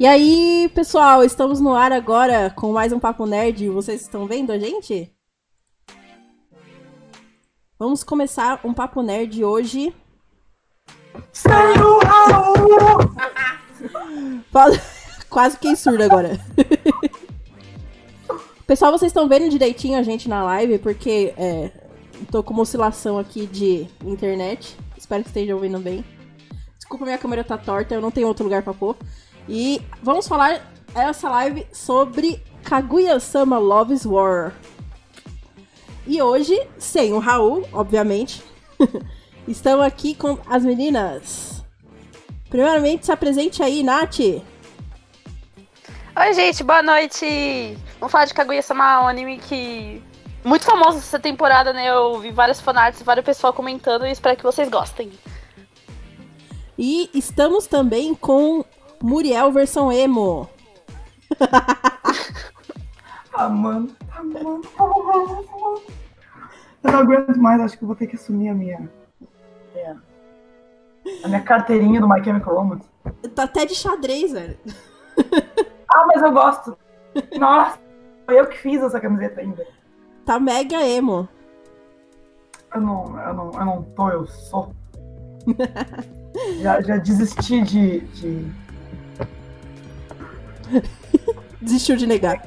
E aí, pessoal, estamos no ar agora com mais um Papo Nerd. Vocês estão vendo a gente? Vamos começar um Papo Nerd hoje. Quase fiquei surda agora. Pessoal, vocês estão vendo direitinho a gente na live, porque é, tô com uma oscilação aqui de internet. Espero que estejam ouvindo bem. Desculpa, minha câmera tá torta, eu não tenho outro lugar pra pôr. E vamos falar essa live sobre Kaguya-sama Love's War. E hoje, sem o Raul, obviamente, estamos aqui com as meninas. Primeiramente, se apresente aí, Nath. Oi, gente, boa noite! Vamos falar de Kaguya-sama, um anime que... Muito famoso essa temporada, né? Eu vi várias fanarts, várias pessoas comentando e espero que vocês gostem. E estamos também com Muriel versão emo. Ah, mano. Eu não aguento mais, acho que vou ter que assumir a minha. minha- a minha carteirinha do My Chemical Romance. Tá até de xadrez, velho. Ah, mas eu gosto. Nossa, foi eu que fiz essa camiseta ainda. Tá mega emo. Eu não, eu não, eu não tô, eu sou. já, já desisti de, de, Desistiu de negar.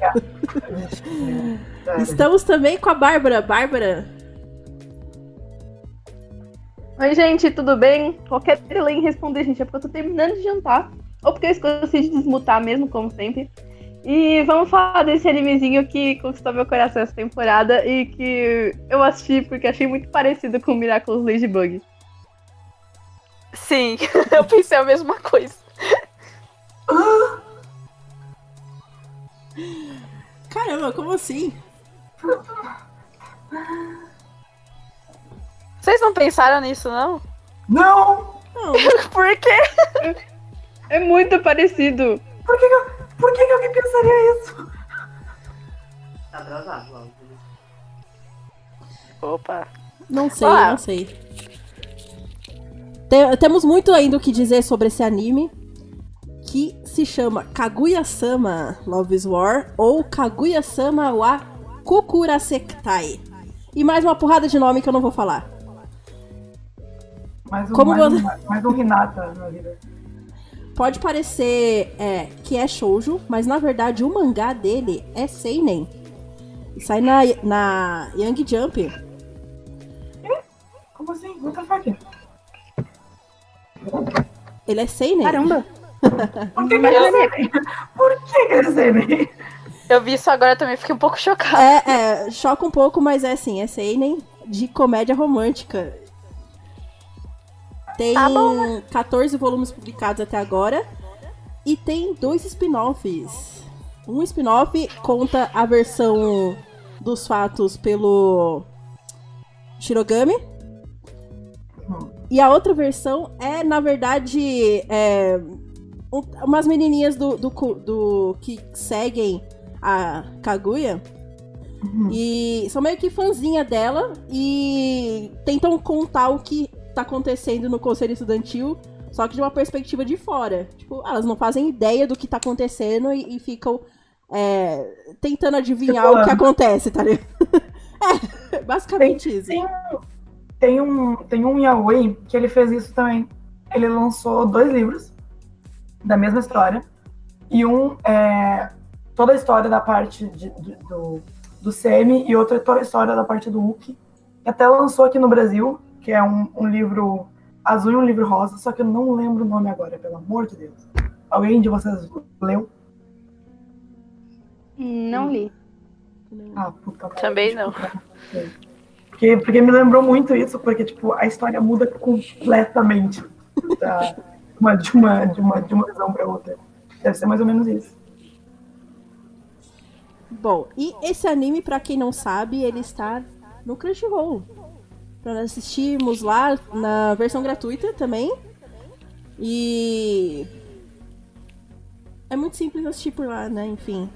Estamos também com a Bárbara. Bárbara, Oi, gente, tudo bem? Qualquer delay em responder, gente, é porque eu tô terminando de jantar. Ou porque eu esqueci de desmutar mesmo, como sempre. E vamos falar desse animezinho que conquistou meu coração essa temporada e que eu assisti porque achei muito parecido com Miraculous Ladybug. Sim, eu pensei a mesma coisa. Caramba, como assim? Vocês não pensaram nisso, não? Não! Não, Por quê? É muito parecido. Por que, que, eu- por que, que alguém pensaria isso? Opa. não sei, Ah. não sei. Te- temos muito ainda o que dizer sobre esse anime. Se chama Kaguya-sama Love's War ou Kaguya-sama wa Kukurasektai. E mais uma porrada de nome que eu não vou falar. Mais um, Como mais, você- um, mais um Renata na vida. Pode parecer é, que é shoujo, mas na verdade o mangá dele é seinen. Sai na, na Young Jump. Como assim? What the fuck? Ele é seinen. Caramba! Por que, seinen? Por que, seinen? Eu vi isso agora também, fiquei um pouco chocada. É, é, choca um pouco, mas é assim, é seinen de comédia romântica. Tem Tá bom, 14 volumes publicados até agora. E tem dois spin-offs. Um spin-off conta a versão dos fatos pelo Shirogami. Hum. E a outra versão é, na verdade, é, um- umas menininhas do, do, do- que seguem a Kaguya. Uhum. E são meio que fãzinha dela e tentam contar o que tá acontecendo no conselho estudantil, só que de uma perspectiva de fora. Tipo, elas não fazem ideia do que tá acontecendo e, e ficam é, tentando adivinhar o que Especulando. acontece, tá ligado? é, basicamente isso. Tem, tem um, tem um Yaoi que ele fez isso também. Ele lançou dois livros da mesma história. E um é toda a história da parte de- de- do, do Semi e outra é toda a história da parte do. E até lançou aqui no Brasil, que é um, um livro azul e um livro rosa, só que eu não lembro o nome agora, pelo amor de Deus. Alguém de vocês leu? Não li. Ah, puta. Também não. Porque, porque me lembrou muito isso, porque tipo, a história muda completamente da- uma, de, uma, de, uma, de uma visão para outra. Deve ser mais ou menos isso. Bom, e esse anime, pra quem não sabe, ele está no Crunchyroll. Pra nós assistirmos lá na versão gratuita também. E. É muito simples assistir por lá, né? Enfim.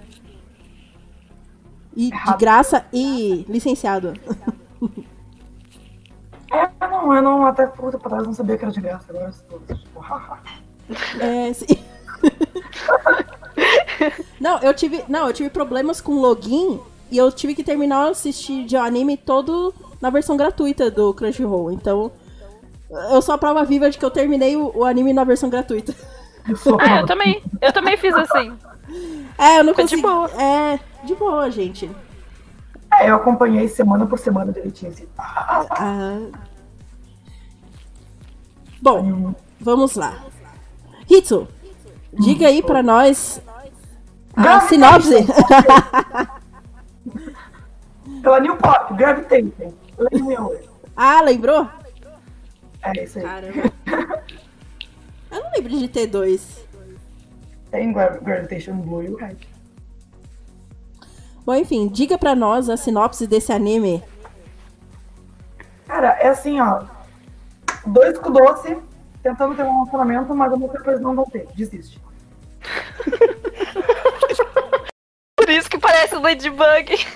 E de graça e licenciado. É, não, eu não, até puta pra trás não sabia que era de graça. Agora eu estou, tipo, haha. É, sim. Não, eu tive. Não, eu tive problemas com login e eu tive que terminar de assistir de anime todo na versão gratuita do Crunchyroll. Então, eu sou a prova viva de que eu terminei o, o anime na versão gratuita. Ah, eu também. Eu também fiz assim. É, eu não Foi de consegui. boa. É, de boa, gente. É, eu acompanhei semana por semana direitinho. Assim. Ah. Bom, Hum, vamos lá. Hitsu, diga aí pra nós a sinopse. Pela New Pop, Gravitation. Lembra meu. ah, lembrou? É isso aí. Caramba. Eu não lembro de ter dois. Tem Gra- Gravitation Blue e o Red. Bom, enfim, diga pra nós a sinopse desse anime. Cara, é assim, ó. Dois com doce, tentando ter um relacionamento, mas depois não vão ter. Desiste. Por isso que parece o Ladybug.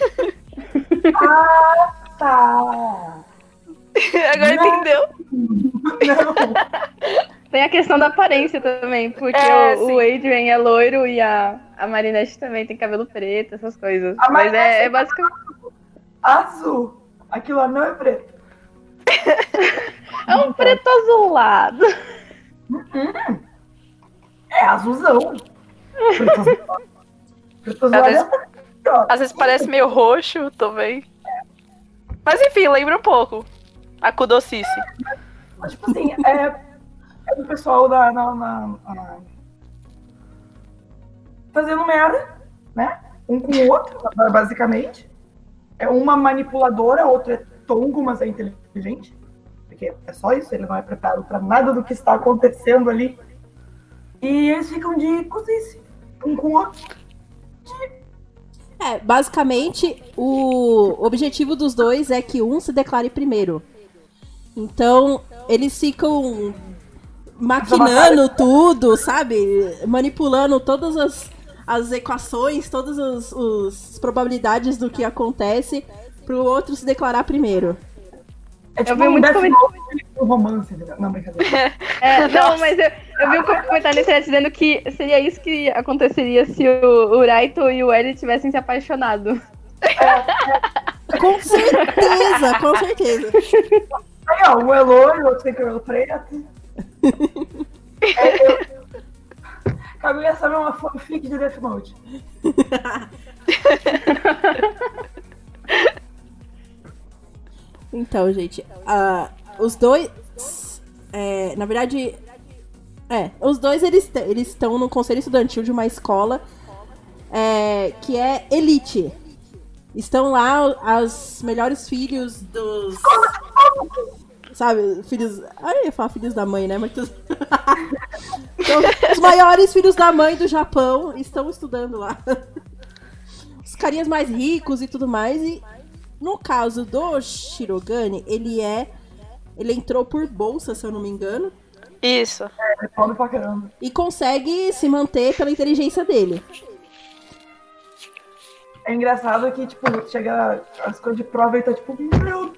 Tá. Agora Não. entendeu? Não. Tem a questão da aparência também, porque É, o, o Adrian é loiro e a, a Marinette também tem cabelo preto, essas coisas. A Mas é, é basicamente. Azul. Aquilo lá não é preto. É um preto azulado. É azulzão. Preto azulado. Preto azulado vezes- é ó. Às vezes parece meio roxo também. Mas enfim, lembra um pouco. A Kudocice. Tipo assim, é, é do pessoal da. Na, na- na- fazendo merda, né? Um com o outro, basicamente. É uma manipuladora, a outra é tongo, mas é inteligente. Porque é só isso, ele não é preparado pra nada do que está acontecendo ali. E eles ficam de cozice, um com o outro. É, basicamente, o objetivo dos dois é que um se declare primeiro. Então, eles ficam maquinando tudo, sabe? Manipulando todas as, as equações, todas as, probabilidades do que acontece pro outro se declarar primeiro. É tipo vi um muito Death coment- Note, um romance. entendeu? Não, brincadeira. É, não, mas eu, eu vi um comentário na internet dizendo que seria isso que aconteceria se o, o Raito e o L tivessem se apaixonado. Com certeza, com certeza. Aí, ó, um é loiro, o outro tem cabelo preto. É, eu... Kaguya sabe uma fanfic de Death Note. Então, gente, ah, os dois. é, na verdade. É, os dois eles eles estão no conselho estudantil de uma escola é, que é elite. Estão lá as melhores filhos dos. Sabe, filhos. Ah, eu ia falar filhos da mãe, né? Mas tudo- Então, os maiores filhos da mãe do Japão estão estudando lá. Os carinhas mais ricos e tudo mais. E no caso do Shirogane, ele é. Ele entrou por bolsa, se eu não me engano. Isso. É pobre pra caramba. E consegue se manter pela inteligência dele. É engraçado que, tipo, chega as coisas de prova e tá tipo, meu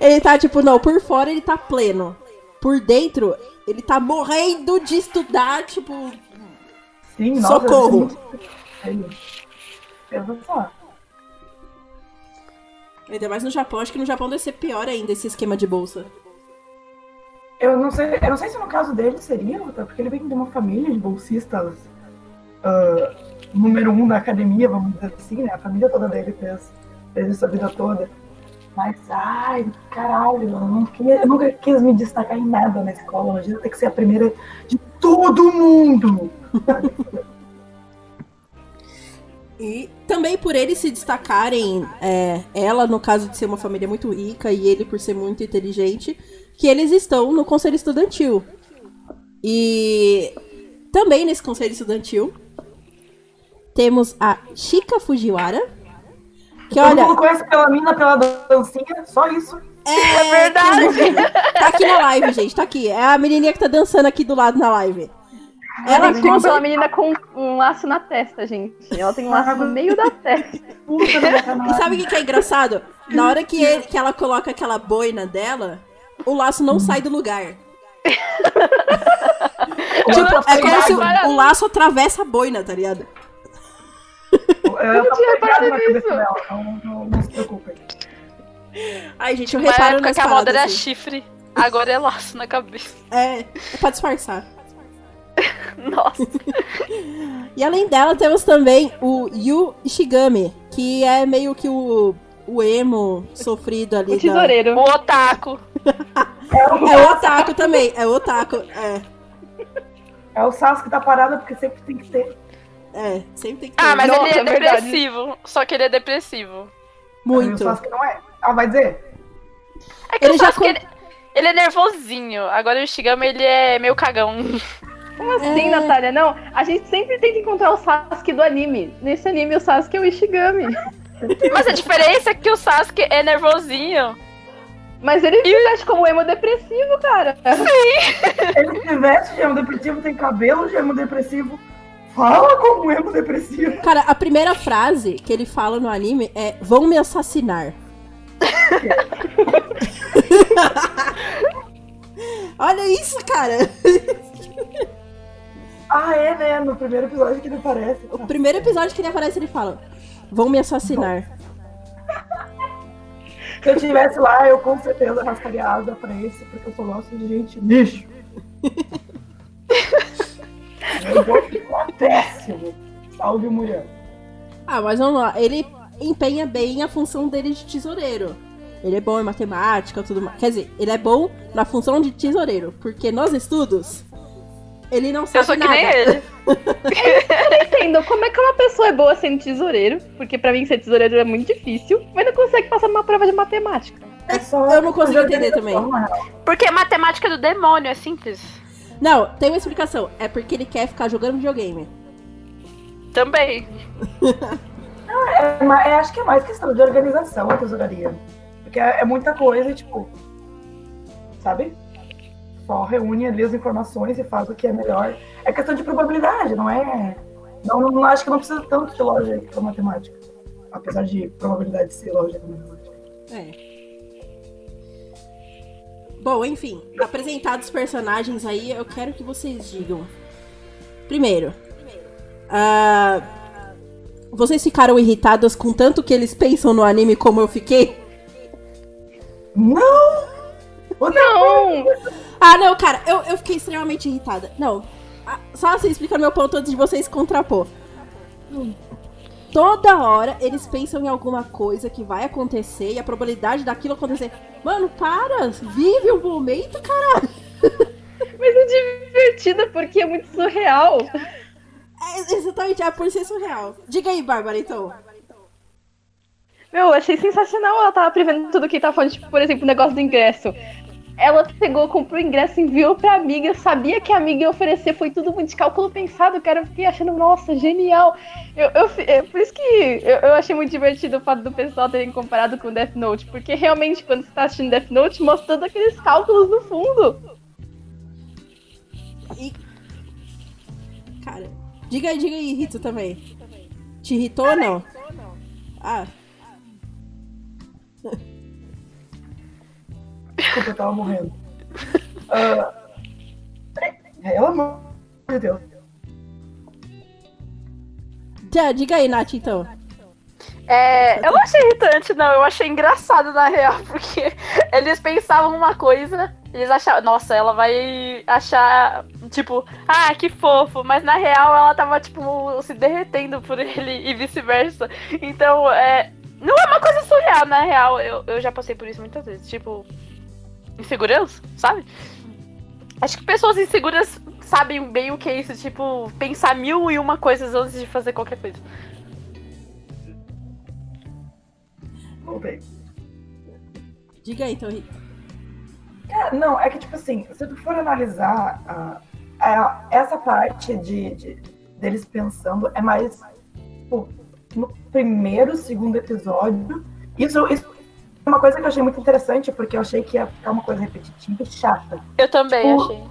Ele tá tipo, não, por fora ele tá pleno. Por dentro, ele tá morrendo de estudar, tipo. Sim, nossa, Socorro. só. Ainda mais no Japão, acho que no Japão deve ser pior ainda esse esquema de bolsa. Eu não sei, eu não sei se no caso dele seria, porque ele vem de uma família de bolsistas ah, número um da academia, vamos dizer assim, né? A família toda dele fez, fez isso a vida toda. Mas, ai, caralho, eu, não queria- eu nunca quis me destacar em nada na escola. Imagina ter que ser a primeira de todo mundo. E também por eles se destacarem, é, ela no caso de ser uma família muito rica e ele por ser muito inteligente, que eles estão no conselho estudantil. E também nesse conselho estudantil temos a Chika Fujiwara, que Todo olha, mundo conhece pela mina, pela dancinha, só isso. é, verdade. tá aqui na live, gente, tá aqui. É a menininha que tá dançando aqui do lado na live. Ela tem consegue uma menina com um laço na testa, gente. Ela tem um laço no meio da testa. E sabe o que, que é engraçado? Na hora que, ele- que ela coloca aquela boina dela, o laço não sai do lugar. Tipo, é como se o, o laço atravessa a boina, tá ligado? Eu, eu não tinha reparado nisso. dela, não, não, não se preocupem. Ai, gente, eu Uma reparo época que a moda era assim. chifre, agora é laço na cabeça. É, é pra disfarçar. Nossa. E além dela, temos também o Yu Ishigami, que é meio que o, o emo sofrido ali. O da- tesoureiro. O otaku. É o, É o otaku também, é o otaku. É, é o Sasuke tá parado porque sempre tem que ter. É, sempre tem que ter. Ah, mas Nossa, ele é é verdade. depressivo. Só que ele é depressivo. Aí O Muito. Sasuke não é. Ah, vai dizer? É que Ele o já Sasuke, con- ele, ele é nervosinho. Agora o Shigami, ele é meio cagão. Como assim, É. Natália? Não, a gente sempre tenta encontrar o Sasuke do anime. Nesse anime, o Sasuke é o Ishigami. Mas a diferença é que o Sasuke é nervosinho. Mas ele se veste como emo depressivo, cara. Ele se veste de emo depressivo, tem cabelo de emo depressivo, fala como emo depressivo. Cara, a primeira frase que ele fala no anime é: Vão me assassinar. Olha isso, cara. Ah, é, né? No primeiro episódio que ele aparece. O primeiro episódio que ele aparece, ele fala: Vão me assassinar. Se eu estivesse lá, eu com certeza rascaria a asa pra esse, porque eu só gosto de gente lixo. eu vou ficar péssimo. Salve, mulher. Ah, mas vamos lá. Ele empenha bem a função dele de tesoureiro. Ele é bom em matemática tudo mais. Quer dizer, ele é bom na função de tesoureiro. Porque nos estudos, ele não sabe Eu sou que nada. nem ele. Entendo como é que uma pessoa é boa sendo tesoureiro, porque pra mim ser tesoureiro é muito difícil, mas não consegue passar numa prova de matemática. É só Eu não consigo entender também. real. Porque matemática do demônio é simples. Não, tem uma explicação. É porque ele quer ficar jogando videogame. Também. É, ma- é, acho que é mais questão de organização a tesouraria. Porque é, é muita coisa, e, tipo. Sabe? Só reúne ali as informações e faz o que é melhor. É questão de probabilidade, não é. Não, não acho que não precisa tanto de lógica pra matemática. Apesar de probabilidade ser lógica pra matemática. É. Bom, enfim, apresentados os personagens aí, eu quero que vocês digam. Primeiro, ah, vocês ficaram irritadas com tanto que eles pensam no anime como eu fiquei? Não! Não! Ah, não, cara, eu, eu fiquei extremamente irritada. Não, ah, só assim explicando meu ponto antes de vocês contrapor. Toda hora eles pensam em alguma coisa que vai acontecer e a probabilidade daquilo acontecer. Mano, para! Vive o momento, cara! Mas é divertido porque é muito surreal. É, exatamente, é por ser surreal. Diga aí, Bárbara, então. Meu, eu achei sensacional ela tava prevendo tudo que tava falando, tipo, por exemplo, o negócio do ingresso. Ela pegou, comprou o ingresso, enviou pra amiga, sabia que a amiga ia oferecer, foi tudo muito de cálculo pensado, cara. Eu fiquei achando, nossa, genial. Eu, eu, é por isso que eu, eu achei muito divertido o fato do pessoal terem comparado com Death Note, porque realmente, quando você tá assistindo Death Note, mostra todos aqueles cálculos no fundo. E. Cara, diga aí, diga aí, Rito também. Te irritou ou não? Ah, Desculpa, eu tava morrendo. Ah, pelo amor de Deus. já, diga aí, Nath, então. É, eu não achei irritante, não. Eu achei engraçado, na real, porque eles pensavam uma coisa, eles achavam, nossa, ela vai achar, tipo, ah, que fofo, mas na real ela tava, tipo, se derretendo por ele e vice-versa. Então, é. Não é uma coisa surreal, na real. Eu, eu já passei por isso muitas vezes. Tipo, insegurança, sabe? Acho que pessoas inseguras sabem bem o que é isso, tipo, pensar mil e uma coisas antes de fazer qualquer coisa. Voltei. Diga aí, Rito. É, não, é que tipo assim, se tu for analisar a- essa parte de, de- deles pensando, é mais tipo, no primeiro, segundo episódio. Isso, isso uma coisa que eu achei muito interessante, porque eu achei que ia ficar uma coisa repetitiva e chata. Eu também Tipo, achei.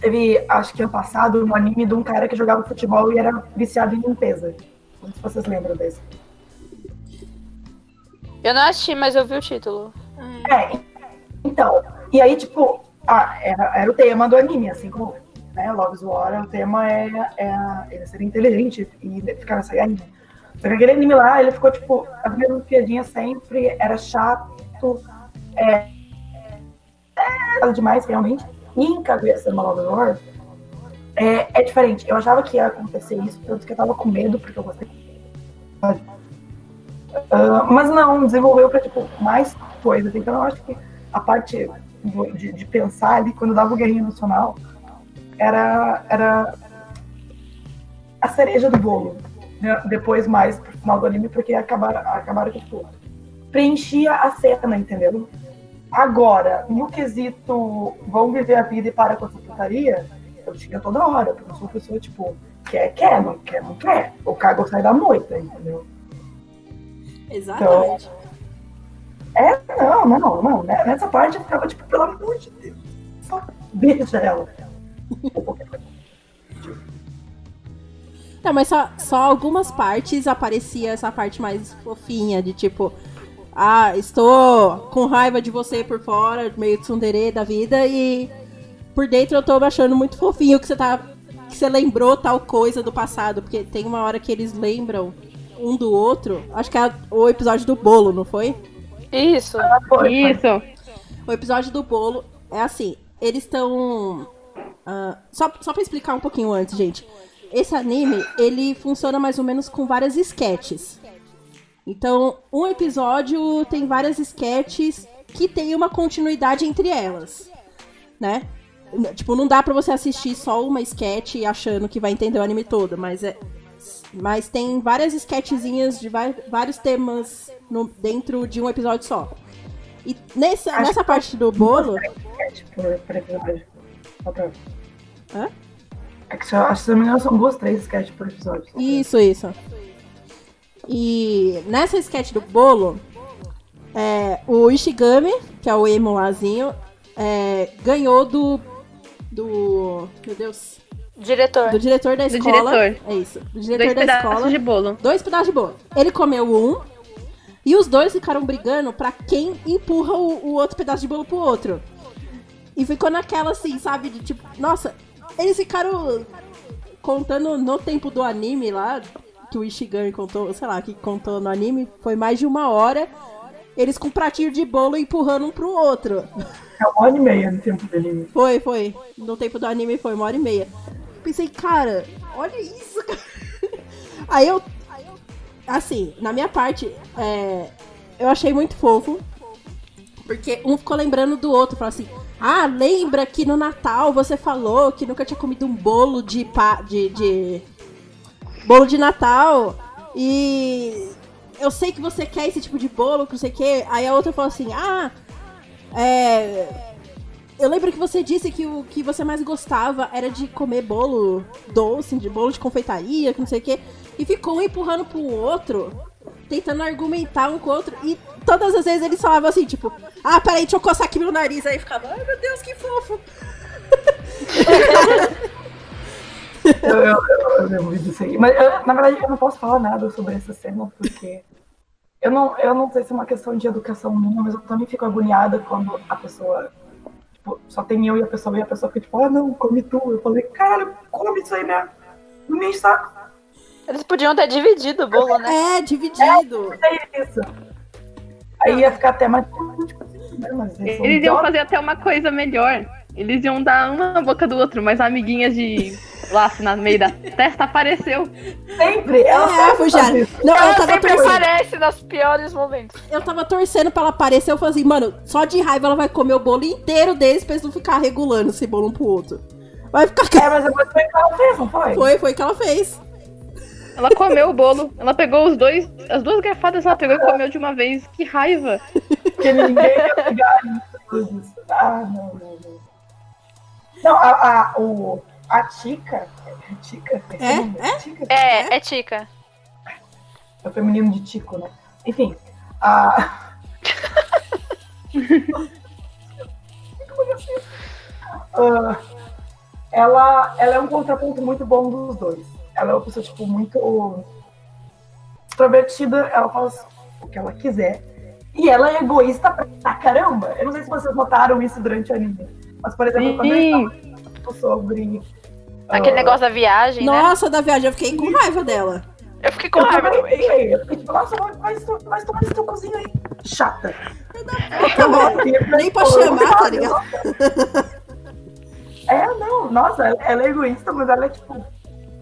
Teve, acho que ano passado, um anime de um cara que jogava futebol e era viciado em limpeza. Não sei se vocês lembram desse. Eu não assisti, mas eu vi o título. É, então, e aí, tipo, ah, era, era o tema do anime, assim como né? Love's War, o tema é, é ele ser inteligente e ficar nessa. Aquele anime lá, ele ficou, tipo, as mesmas piadinhas sempre, era chato, é, é demais, realmente. E em Kaguya-sama Love's War, é, é diferente. Eu achava que ia acontecer isso, tanto que eu tava com medo, porque eu gostei. Uh, mas não, desenvolveu pra, tipo, mais coisas. Então eu acho que a parte de, de pensar ali, quando dava o Guerrinha Nacional, era, era a cereja do bolo. Né? Depois, mais pro final do anime, porque acabaram, acabaram que, tipo, preenchia a cena, entendeu? Agora, no quesito vão viver a vida e para com essa putaria, eu tinha toda hora, porque eu sou uma pessoa, tipo, quer, quer, não quer, não quer. O cago sai da moita, entendeu? Exatamente. Então, é, não, não, não. Né? Nessa parte eu ficava, tipo, pelo amor de Deus, só beija ela. Não, mas só, só algumas partes aparecia essa parte mais fofinha, de tipo, ah, estou com raiva de você por fora, meio tsundere da vida, e por dentro eu tô achando muito fofinho que você tá. que você lembrou tal coisa do passado, porque tem uma hora que eles lembram um do outro. Acho que é o episódio do bolo, não foi? Isso. Isso. O episódio do bolo é assim, eles estão. Uh, só, só pra explicar um pouquinho antes, gente. Esse anime, ele funciona mais ou menos com várias sketches. Então, um episódio tem várias sketches que tem uma continuidade entre elas, né? Tipo, não dá pra você assistir só uma sketch achando que vai entender o anime todo, mas é, mas tem várias sketchzinhas de vários temas no, dentro de um episódio só. E nessa, nessa parte do bolo. Por, por episódio. Hã? É que, acho se não me engano, são duas, três sketches por episódio. Isso, isso. E nessa sketch do bolo, é, o Ishigami, que é o emo lázinho, é, ganhou do. Do. Meu Deus. Diretor. Do diretor da Do escola. diretor. É isso. Do diretor Dois da pedaços escola. de bolo. Dois pedaços de bolo. Ele comeu um. E os dois ficaram brigando pra quem empurra o, o outro pedaço de bolo pro outro. E ficou naquela assim, sabe? De tipo, nossa, eles ficaram contando no tempo do anime lá, que o Ishigami contou, sei lá, que contou no anime, foi mais de uma hora. Eles com um pratinho de bolo empurrando um pro outro. É uma hora e meia no tempo do anime. Foi, foi. No tempo do anime foi uma hora e meia. Pensei, cara, olha isso, cara. Aí eu. Assim, na minha parte, é, eu achei muito fofo. Porque um ficou lembrando do outro. Falou assim: Ah, lembra que no Natal você falou que nunca tinha comido um bolo de. Pa, de, de bolo de Natal. E. Eu sei que você quer esse tipo de bolo, que não sei o quê. Aí a outra falou assim: Ah, é. Eu lembro que você disse que o que você mais gostava era de comer bolo doce, de bolo de confeitaria, que não sei o quê. E ficou um empurrando pro outro, tentando argumentar um com o outro. E todas as vezes eles falavam assim, tipo, ah, peraí, deixa eu coçar aqui meu nariz. Aí ficava, ai meu Deus, que fofo. Eu, eu, eu, eu lembro disso aí. Mas, eu, na verdade, eu não posso falar nada sobre essa cena, porque eu não, eu não sei se é uma questão de educação minha, mas eu também fico agoniada quando a pessoa. Tipo, só tem eu e a pessoa, e a pessoa fica tipo, ah, não, come tu. Eu falei, cara, come isso aí mesmo. Não me enche saco. Eles podiam ter dividido o bolo, né? É, dividido. É isso. Aí ia ficar até mais. Tipo, assim, né, mas eles iam fazer até uma coisa melhor. Eles iam dar uma na boca do outro, mas a amiguinha de laço na meio da testa apareceu. Sempre. Ela É, sempre isso. Não, eu Ela tava, sempre torcendo, aparece nos piores momentos. eu tava torcendo pra ela aparecer. Eu falei assim, mano, só de raiva ela vai comer o bolo inteiro deles pra eles não ficar regulando esse bolo um pro outro. Vai ficar. É, mas depois foi o que ela fez, não foi? Foi, foi o que ela fez. Ela comeu o bolo. Ela pegou os dois. As duas garfadas ela pegou e comeu de uma vez. Que raiva. Porque ninguém ia pegar isso. Ah, não, não, não. Não, a, a, o, a Tica. É Tica? É? esse nome? Tica? É, é Tica. É o feminino de Tico, né? Enfim, a. Ah, ela, ela é um contraponto muito bom dos dois. Ela é uma pessoa, tipo, muito extrovertida, ela faz o que ela quiser. E ela é egoísta pra caramba. Eu não sei se vocês notaram isso durante o anime. Mas, por exemplo, quando Sim. ele tava falando sobre Aquele Ah, negócio da viagem, né? Nossa, da viagem, eu fiquei com raiva dela. Eu fiquei com Eu raiva também, eu fiquei tipo, nossa, vai, vai, vai tomar esse teu cozinho aí. Chata. Tá bom. Nem pra chamar, tá ligado? É, não, nossa, ela é egoísta, mas ela é tipo.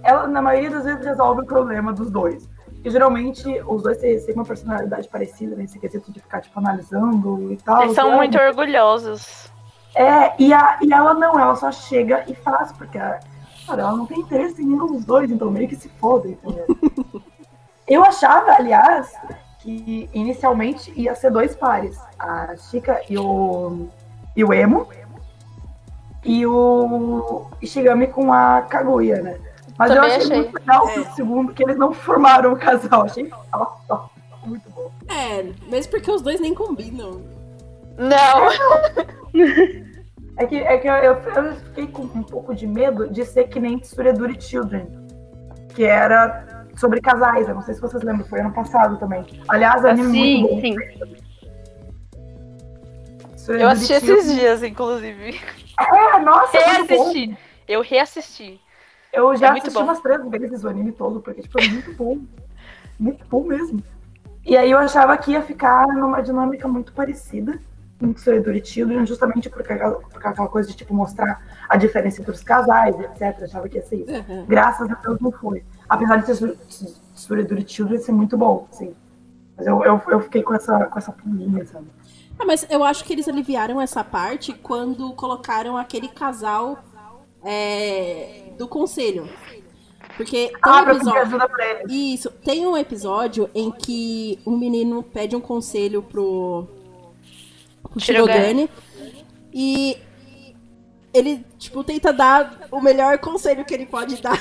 Ela, na maioria das vezes, resolve o problema dos dois. E geralmente os dois têm, uma personalidade parecida nesse quesito de ficar, tipo, analisando e tal. Eles são sabe? muito orgulhosos. É, e, a, e ela não, ela só chega e faz, porque a, cara, ela não tem interesse em nenhum dos dois, então meio que se foda, entendeu? Eu achava, aliás, que inicialmente ia ser dois pares, a Chica e o, e o Emo, e o Ishigami com a Kaguya, né? Mas eu Também achei, achei. muito legal É. o segundo, que eles não formaram o casal, achei muito bom. É, mesmo porque os dois nem combinam. Não. É que, é que eu, eu, eu fiquei com um pouco de medo de ser que nem Tsureduri Children, que era sobre casais. Eu não sei se vocês lembram, foi ano passado também. Aliás, anime muito bom. Sim, sim. Eu assisti esses dias, inclusive. É, nossa, é. Reassisti. Eu reassisti. Eu já É assisti bom. umas três vezes o anime todo, porque tipo, é muito bom. Muito bom mesmo. E aí eu achava que ia ficar numa dinâmica muito parecida com Tsureduri Children, justamente por aquela, aquela coisa de tipo mostrar a diferença entre os casais, etc. Eu achava que ia ser isso. Uhum. Graças a Deus não foi. Apesar de ser Tsureduri Children ser muito bom, sim. Mas eu, eu, eu fiquei com essa, com essa pulguinha, sabe? Ah, mas eu acho que eles aliviaram essa parte quando colocaram aquele casal é, do conselho. Porque tem Ah, um pra pedir episódio. ajuda pra ele. Isso, tem um episódio em que um menino pede um conselho pro, pro Shirogane. Shirogane e ele, tipo, tenta dar o melhor conselho que ele pode dar.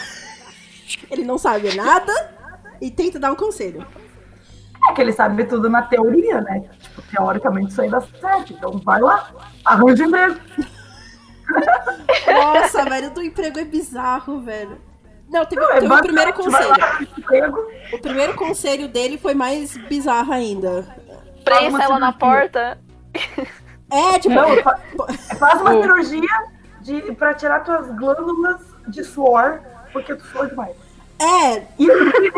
ele não sabe nada e tenta dar um conselho. É que ele sabe tudo na teoria, né? Tipo, teoricamente isso aí dá certo. Então vai lá, arranja emprego. Nossa, velho, do emprego é bizarro, velho. Não, teve, Não, é teve o primeiro conselho. O primeiro conselho dele foi mais bizarro ainda. Prensa ela na porta. É, tipo, Não, fa- faz uma O- cirurgia de, pra tirar tuas glândulas de suor, porque tu suou demais. é. E ele nem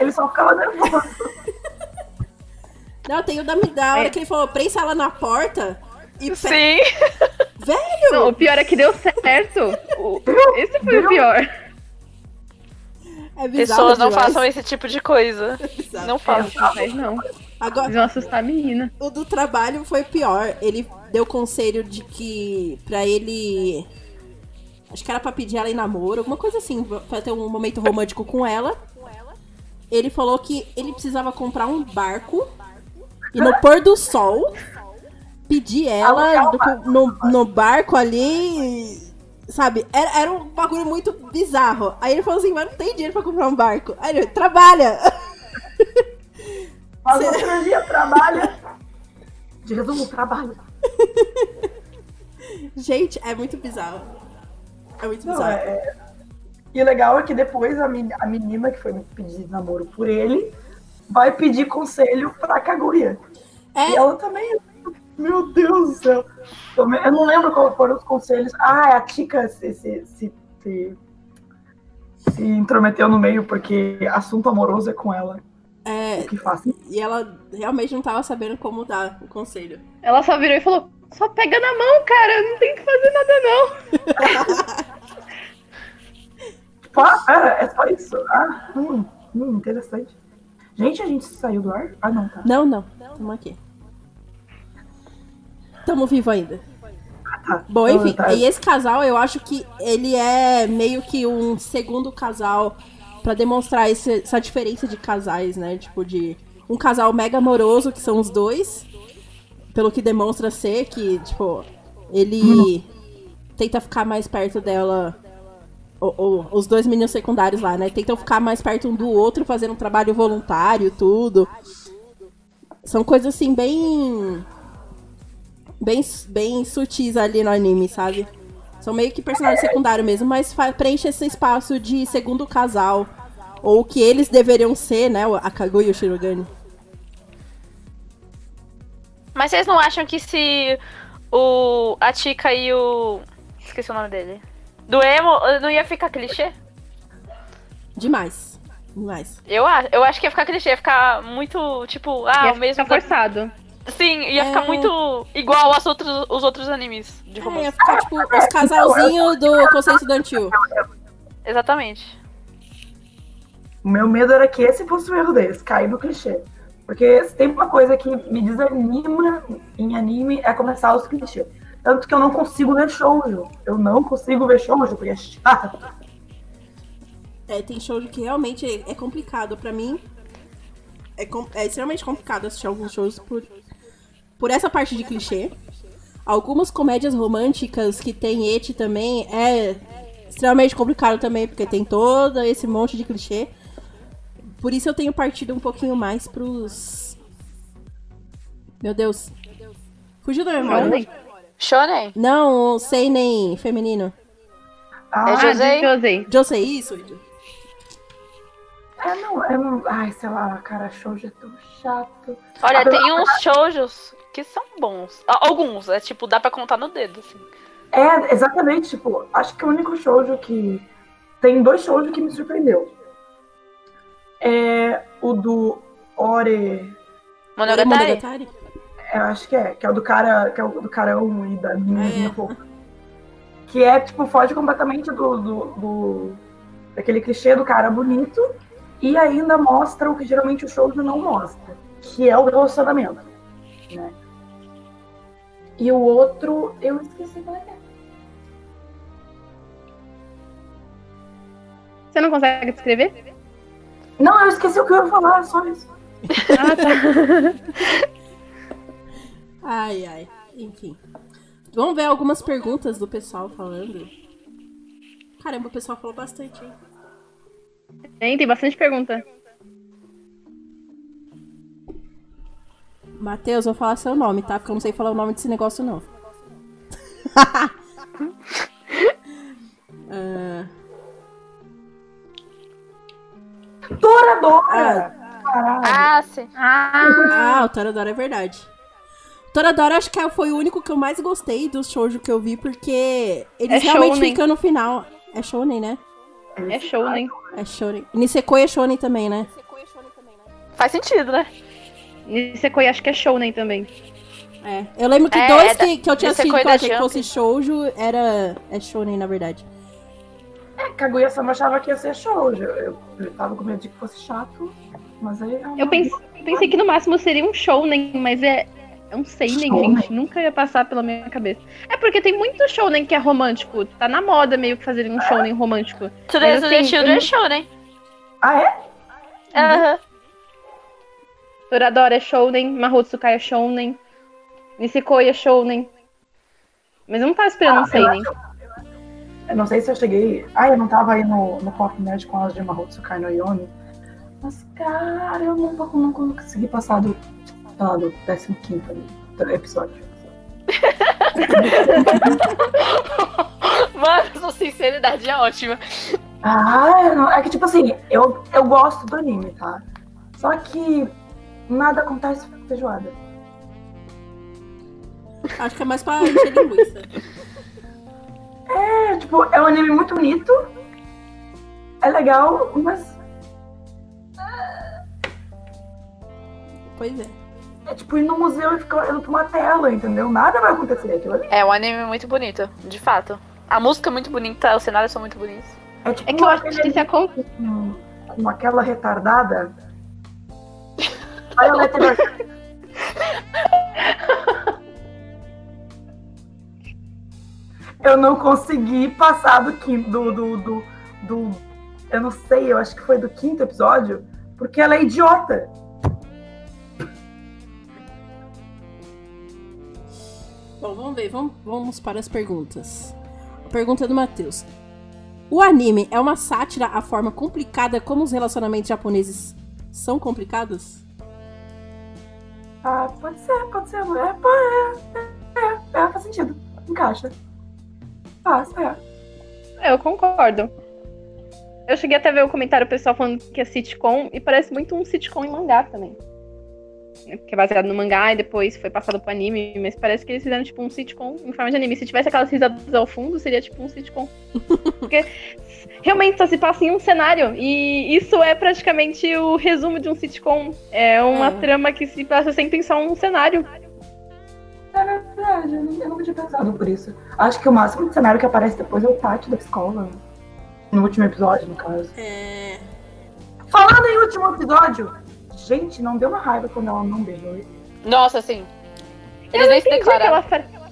ele só ficava nervoso. Não, tem o da, da hora que ele falou, prensa ela na porta e pe... Sim. Velho! Não, o pior é que deu certo. Esse foi o pior. É Pessoas não demais. façam esse tipo de coisa. Bizarro. Não façam. Mas não. Agora, vão assustar a menina. o do trabalho foi pior. Ele deu conselho de que pra ele. Acho que era pra pedir ela em namoro, alguma coisa assim, pra ter um momento romântico com ela. Ele falou que ele precisava comprar um barco e no pôr do sol pedir ela Alugar o no, no, barco ali. Sabe? Era, era um bagulho muito bizarro. Aí ele falou assim, mas não tem dinheiro pra comprar um barco. Aí ele, trabalha! Faz uma cirurgia, trabalha. Resumo, trabalha. Gente, é muito bizarro. É muito Não, bizarro. é- é- E o legal é que depois a, a menina que foi pedir namoro por ele vai pedir conselho pra Kaguya. É. E ela também. Meu Deus do céu. Eu não lembro qual foram os conselhos. Ah, a Tika se, se, se, se, se intrometeu no meio porque assunto amoroso é com ela. É, O que faz? e ela realmente não tava sabendo como dar o conselho. Ela só virou e falou: só pega na mão, cara, não tem que fazer nada, não. Pá, é, é só isso. Ah, hum, hum, interessante. Gente, a gente saiu do ar? Ah, não, tá. Não, não. Tamo aqui. Tamo vivo ainda. tá. Bom, Então, enfim, tá. e esse casal eu acho que ele é meio que um segundo casal pra demonstrar esse- essa diferença de casais, né? Tipo, de um casal mega amoroso, que são os dois, pelo que demonstra ser que, tipo, ele tenta ficar mais perto dela. o- o- os dois meninos secundários lá, né? Tentam ficar mais perto um do outro, fazendo um trabalho voluntário, tudo. São coisas assim, bem bem, bem sutis ali no anime, sabe? São meio que personagem secundário mesmo, mas preenche esse espaço de segundo casal. Ou o que eles deveriam ser, né? A Kaguya e o Shirogane. Mas vocês não acham que se o a Tika e o. Esqueci o nome dele. Do emo, não ia ficar clichê? Demais. Demais. Eu, a- eu acho que ia ficar clichê, ia ficar muito, tipo, ah, Ia o mesmo. ficar forçado. Sim, ia ficar É. muito igual aos outros, os outros animes de É, romance. ia ficar tipo os casalzinhos do Conselho Estudantil. Exatamente. O meu medo era que esse fosse o erro deles, cair no clichê. Porque se tem uma coisa que me desanima em anime é começar os clichês. Tanto que eu não consigo ver shoujo. Eu não consigo ver shoujo, porque é chato. É, tem show que realmente é, é complicado. Pra mim, é, com- é extremamente complicado assistir alguns shows por, por essa parte de clichê. Algumas comédias românticas que tem eti também é extremamente complicado também, porque tem todo esse monte de clichê. Por isso eu tenho partido um pouquinho mais pros. Meu Deus. Fugiu da memória. Shonen? Shonen? Não, sei nem feminino. Ah, É Josei? Josei. Josei, isso? É, não, é, não. Ai, sei lá, cara, shoujo é tão chato. Olha, tem uns shoujos que são bons. Alguns, é tipo, dá pra contar no dedo, assim. É, exatamente, tipo, acho que o único shoujo que. Tem dois shoujo que me surpreendeu. É o do Ore. Monogatari? Monogatari? Eu acho que é, que é o do cara, que é o do carão e da meninazinha É. fofa. Que é, tipo, foge completamente do, do, do- daquele clichê do cara bonito e ainda mostra o que geralmente o shoujo não mostra, que é o relacionamento, né? E o outro, eu esqueci qual é. Você não consegue descrever? Não, eu esqueci o que eu ia falar, só isso. Ah, tá. Ai, ai. Enfim. Vamos ver algumas perguntas do pessoal falando. Caramba, o pessoal falou bastante, hein? Tem, tem bastante pergunta. Matheus, vou falar seu nome, tá? Porque eu não sei falar o nome desse negócio, não. Ah, Toradora! Caralho. Ah, sim. Ah, ah, o Toradora é verdade. Toradora acho que foi o único que eu mais gostei dos shoujo que eu vi, porque eles É realmente shounen. ficam no final. É shounen, né? É show, né? É shounen. Nisekoi é shounen também, né? Faz sentido, né? Nisekoi acho que é shounen também. É. Eu lembro que É, dois é da- que, que eu tinha Nisekoi assistido que eu achei que fosse shoujo era... É shounen, na verdade. Kaguya-sama achava que ia ser shoujo. Eu, eu tava com medo de que fosse chato, mas aí... Eu pensei, eu pensei que no máximo seria um shounen, mas é, é um seinen, Shounen? gente. Nunca ia passar pela minha cabeça. É porque tem muito shounen que é romântico. Tá na moda meio que fazerem um shounen romântico. Mas, the assim, Children eu- Shonen. Ah, é? Aham. Toradora é shounen, Mahotsukai é shounen, Nisekoi é shounen. Mas eu não tava esperando um seinen. Eu não sei se eu cheguei. Ah, eu não tava aí no, no Pop Nerd com as de Mahotsukai no Yomi. Mas, cara, eu não, não, não consegui passar do, sei lá, do 15 ali, do episódio. Mano, sua sinceridade é ótima. Ah, não- é que tipo assim, eu, eu gosto do anime, tá? Só que nada acontece com feijoada. Acho que é mais pra encher linguiça. É, tipo, é um anime muito bonito. É legal, mas Pois é. É tipo ir no museu e ficar olhando pra uma tela, entendeu? Nada vai acontecer aquilo ali. É um anime muito bonito, de fato. A música é muito bonita, os cenários são muito bonitos. É tipo É que eu acho que se acontece. com, com aquela retardada. Eu não consegui passar do quinto. Do, do, do, do- Eu não sei, eu acho que foi do quinto episódio, porque ela é idiota. Bom, vamos ver. Vamos, vamos para as perguntas. A pergunta do Matheus. O anime é uma sátira à forma complicada como os relacionamentos japoneses são complicados? Ah, pode ser, pode ser. É, pô, é, é, é, faz sentido. Encaixa. Faz, é. Eu concordo. Eu cheguei até a ver o comentário pessoal falando que é sitcom e parece muito um sitcom em mangá também. Que é baseado no mangá e depois foi passado pro anime, mas parece que eles fizeram tipo um sitcom em forma de anime. Se tivesse aquelas risadas ao fundo, seria tipo um sitcom. Porque realmente só se passa em um cenário. E isso é praticamente o resumo de um sitcom. É uma É. trama que se passa sempre em só um cenário. É verdade, eu nunca- eu nunca tinha pensado por isso. Acho que o máximo de cenário que aparece depois é o pátio da escola. No último episódio, no caso. É... Falando em último episódio, gente, não deu uma raiva quando ela não beijou ele. Nossa, assim. Eu Eles não nem se entendi declararam. aquela frase.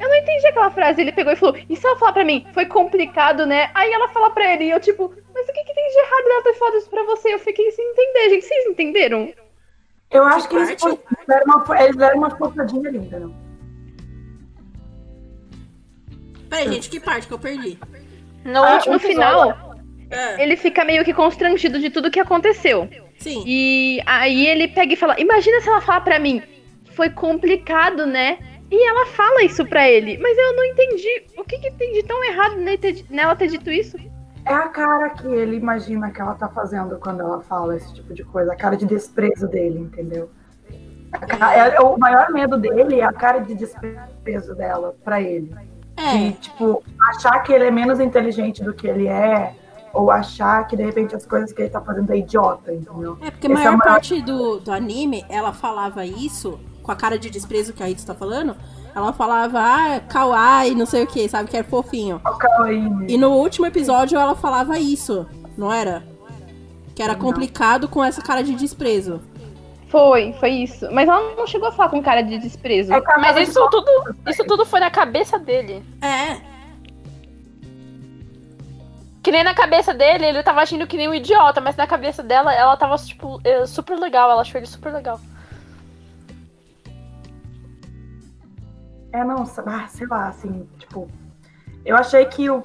Eu não entendi aquela frase. Ele pegou e falou: E se ela falar pra mim? Foi complicado, né? Aí ela fala pra ele, e eu, tipo, mas o que, que tem de errado nela ter falado isso pra você? Eu fiquei sem entender, gente. Vocês entenderam? Eu acho que eles, eles deram uma, eles deram uma forçadinha ali, entendeu? Peraí, gente, que parte que eu perdi? No Ah, último no final, É, ele fica meio que constrangido de tudo que aconteceu. Sim. E aí ele pega e fala: Imagina se ela falar pra mim, foi complicado, né? E ela fala isso pra ele, mas eu não entendi. O que, que tem de tão errado nela ter dito isso? É a cara que ele imagina que ela tá fazendo quando ela fala esse tipo de coisa. A cara de desprezo dele, entendeu? A ca- é- o maior medo dele é a cara de desprezo dela pra ele. De, É, tipo, achar que ele é menos inteligente do que ele é, ou achar que de repente as coisas que ele tá fazendo é idiota, entendeu? é porque a é maior o maior- parte do, do anime, ela falava isso, com a cara de desprezo que a Rita tá falando, ela falava, ah, kawaii, não sei o que, sabe, que era fofinho. O Kawaii, né? E no último episódio ela falava isso, não era? Que era Não. complicado com essa cara de desprezo. Foi, foi isso. Mas ela não chegou a falar com cara de desprezo. É Mas isso tudo, isso tudo foi na cabeça dele. É, Que nem na cabeça dele, ele tava agindo que nem um idiota, mas na cabeça dela, ela tava, tipo, eh, super legal. Ela achou ele super legal. É, não, ah, sei lá, assim, tipo. Eu achei que o,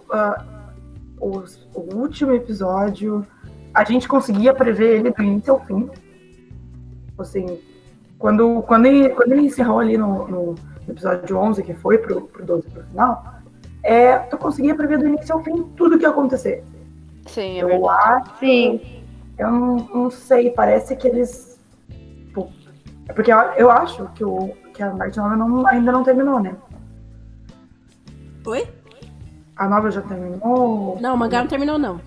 os- o último episódio a gente conseguia prever ele do início ao fim. Assim, quando, quando, ele, quando ele encerrou ali no, no episódio 11, que foi pro, pro 12 pro final, é, tu conseguia prever do início ao fim tudo que ia acontecer. Sim, é Eu verdade. acho. Sim. Eu não, não sei, parece que eles. Tipo, é porque eu, eu acho que, o, que a Light Novel não- ainda não terminou, né? oi? A nova já terminou? Não, o mangá não terminou, não.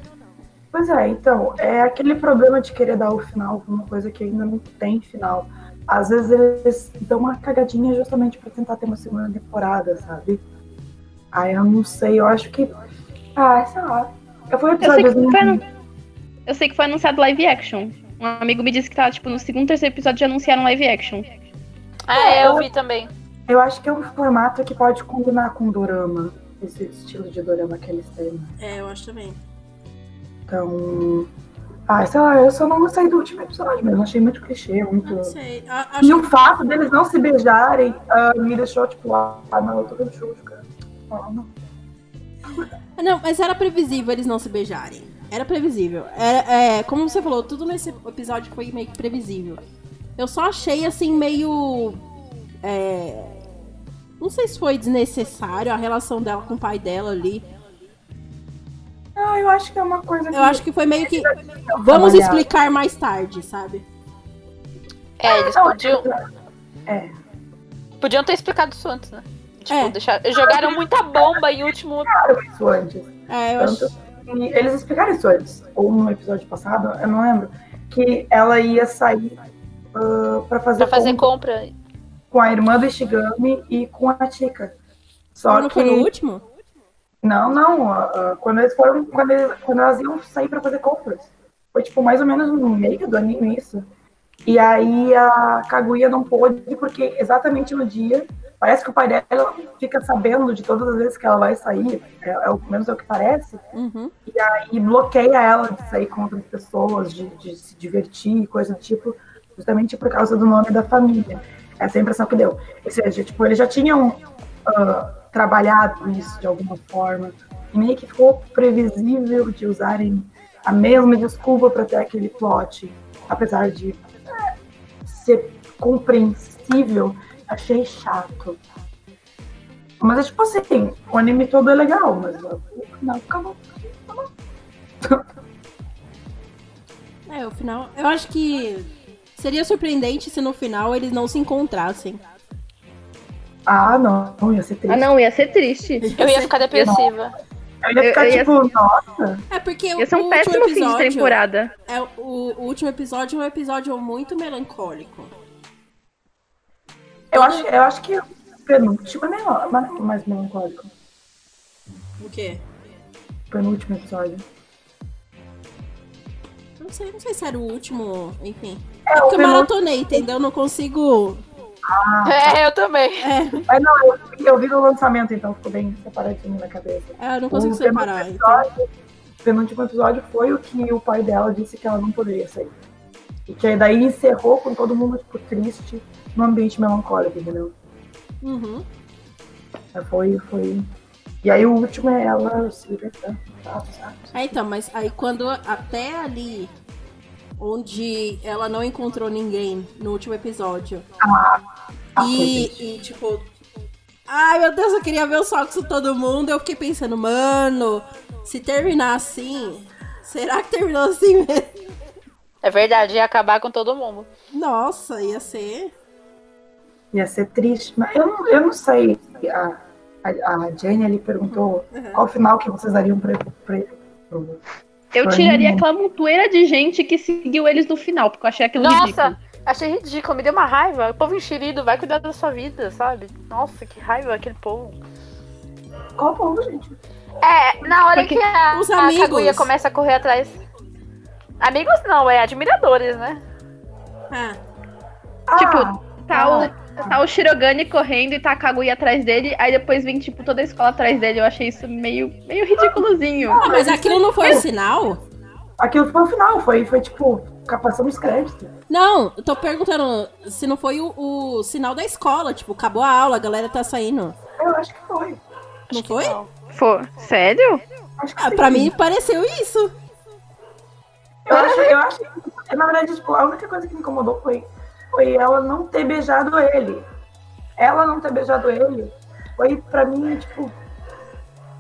Pois é, então, é aquele problema de querer dar o final pra uma coisa que ainda não tem final. Às vezes eles dão uma cagadinha justamente pra tentar ter uma segunda temporada, sabe? Aí eu não sei, eu acho que. Ah, sei lá. Eu fui Eu sei, episódio que foi anu- eu sei que foi anunciado live action. Um amigo me disse que tá, tipo, no segundo, terceiro episódio já anunciaram live action. Ah, é, eu vi também. Eu acho que é um formato que pode combinar com dorama. Esse estilo de dorama que eles têm. É, eu acho também. Então. Ah, sei lá, eu só não gostei do último episódio mesmo. Achei muito clichê, muito. Não sei. a- E o fato deles não se beijarem ah, me deixou, tipo, ah, não, eu tô com chuchu, Ah, não. Ah, Não, mas era previsível eles não se beijarem. Era previsível. Era, é, como você falou, tudo nesse episódio foi meio que previsível. Eu só achei assim meio. é, não sei se foi desnecessário a relação dela com o pai dela ali. Ah, eu acho que é uma coisa que. Eu acho que foi meio que. Vamos explicar mais tarde, sabe? É, eles Não, podiam, É. podiam ter explicado isso antes, né? Tipo, É. deixar, jogaram muita bomba em último. Explicaram isso antes. É, eu acho. Tanto eles explicaram isso antes. Ou no episódio passado, eu não lembro. Que ela ia sair ah, pra fazer, Pra fazer compra compra. com a irmã do Ishigami e com a Chica. Só não que. foi no último? Não, não. ah, quando eles foram. Quando, eles- quando elas iam sair pra fazer compras. Foi tipo mais ou menos no meio do anime isso. E aí a Kaguya não pôde, porque exatamente no dia. Parece que o pai dela fica sabendo de todas as vezes que ela vai sair. É, é o menos é o que parece. Uhum. E aí bloqueia ela de sair com outras pessoas, de, de se divertir, coisa do tipo, justamente por causa do nome da família. Essa é a impressão que deu. Ou seja, tipo, eles já tinham ah, trabalhado isso de alguma forma. E meio que ficou previsível de usarem a mesma desculpa para ter aquele plot. Apesar de é, ser compreensível, achei chato. Mas é tipo assim, o anime todo é legal, mas o final acabou. É, o final. Eu acho que Seria surpreendente se no final eles não se encontrassem. Ah, não, não ia ser triste. Ah, não, ia ser triste. Eu ia ficar depressiva. Eu ia ficar Eu- eu ia- tipo, nossa. É porque Ia ser o um último péssimo fim de episódio temporada. É, o, o último episódio é um episódio muito melancólico. Eu acho, eu acho que o penúltimo é melhor, mais, mais melancólico. O quê? O penúltimo episódio. Não sei, não sei se era o último, enfim. É, É porque eu penúltimo. maratonei, entendeu? Eu não consigo. É, eu também. É, Mas não, eu, eu vi no lançamento, então ficou bem separadinho na cabeça. é, eu não consigo o separar. penúltimo Então. episódio, o penúltimo episódio foi o que o pai dela disse que ela não poderia sair. E que daí encerrou com todo mundo, tipo, triste, num ambiente melancólico, entendeu? Uhum. Aí Foi, foi. E aí o último é ela se libertando. Tá? É, então, mas aí quando até ali onde ela não encontrou ninguém no último episódio. Ah, triste. e, e, tipo. Ai meu Deus, eu queria ver o sexo de todo mundo. Eu fiquei pensando, mano, se terminar assim, será que terminou assim mesmo? É verdade, ia acabar com todo mundo. Nossa, ia ser. Ia ser triste. Mas eu não, eu não sei. A, a, a Jane ali perguntou Uhum. qual final que vocês dariam pra, pra, pro- Eu tiraria mim, aquela montoeira de gente que seguiu eles no final, porque eu achei aquilo Nossa, ridículo. achei ridículo, me deu uma raiva. O povo enxerido, vai cuidar da sua vida, sabe? Nossa, que raiva aquele povo. Qual povo, gente? É, na hora Porque que a, os a Kaguya começa a correr atrás. Amigos não, é admiradores, né? Ah, Tipo, Ah, Tá o, tá o Shirogane correndo e tá a Kaguya atrás dele, aí depois vem, tipo, toda a escola atrás dele. Eu achei isso meio, meio ridiculozinho. Ah, mas aquilo não foi o sinal? aquilo foi o final, foi, foi tipo, passando os créditos. Não, eu tô perguntando se não foi o, o sinal da escola. Tipo, acabou a aula, a galera tá saindo. Eu acho que foi. Não foi? Pô, sério? Acho que Ah, sim. pra mim pareceu isso. Eu acho, eu acho que, na verdade, tipo, a única coisa que me incomodou foi, foi ela não ter beijado ele. Ela não ter beijado ele foi, pra mim, tipo,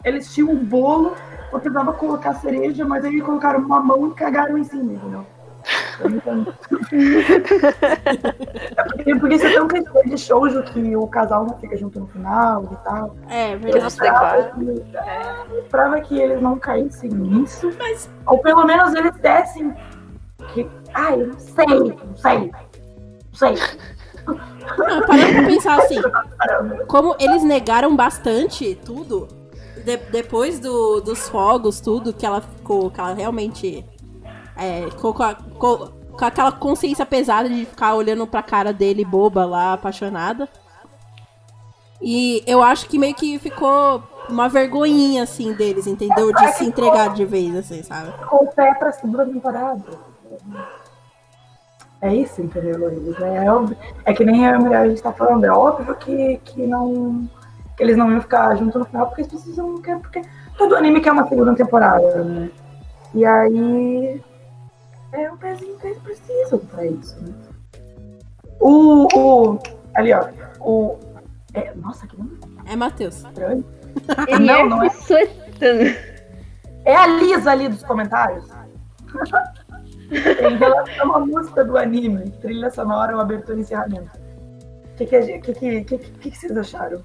eles tinham um bolo, porque dava colocar cereja, mas aí colocaram uma mão e cagaram em cima, entendeu? É porque, porque isso é tão questão de shoujo que o casal não fica junto no final e tal. É, Eu verdade. eu esperava que eles não caíssem nisso. Mas- Ou pelo menos eles dessem. Que, ai, eu não sei, não sei. Não sei. Não, parando pra pensar assim, como eles negaram bastante tudo, de- depois do- dos fogos, tudo, que ela ficou, que ela realmente é, ficou com, a- com- com aquela consciência pesada de ficar olhando pra cara dele, boba lá, apaixonada. E eu acho que meio que ficou uma vergonhinha, assim, deles, entendeu? De se entregar de vez, assim, sabe? Com o pé pra segunda temporada. É isso, entendeu, Luiz? É, óbvio, é que nem a mulher a gente tá falando, é óbvio que, que não. Que eles não iam ficar junto no final, porque as pessoas não querem, porque todo anime quer uma segunda temporada, né? E aí. É um pezinho que eles precisam pra isso, né? O. o ali, ó. O. É, nossa, que nome É, Matheus. estranho. Ele Não, é não é. suetano. É a Lisa ali dos comentários. em relação à música do anime, trilha sonora ou abertura e encerramento. O que, que, que, que, que, que, que vocês acharam?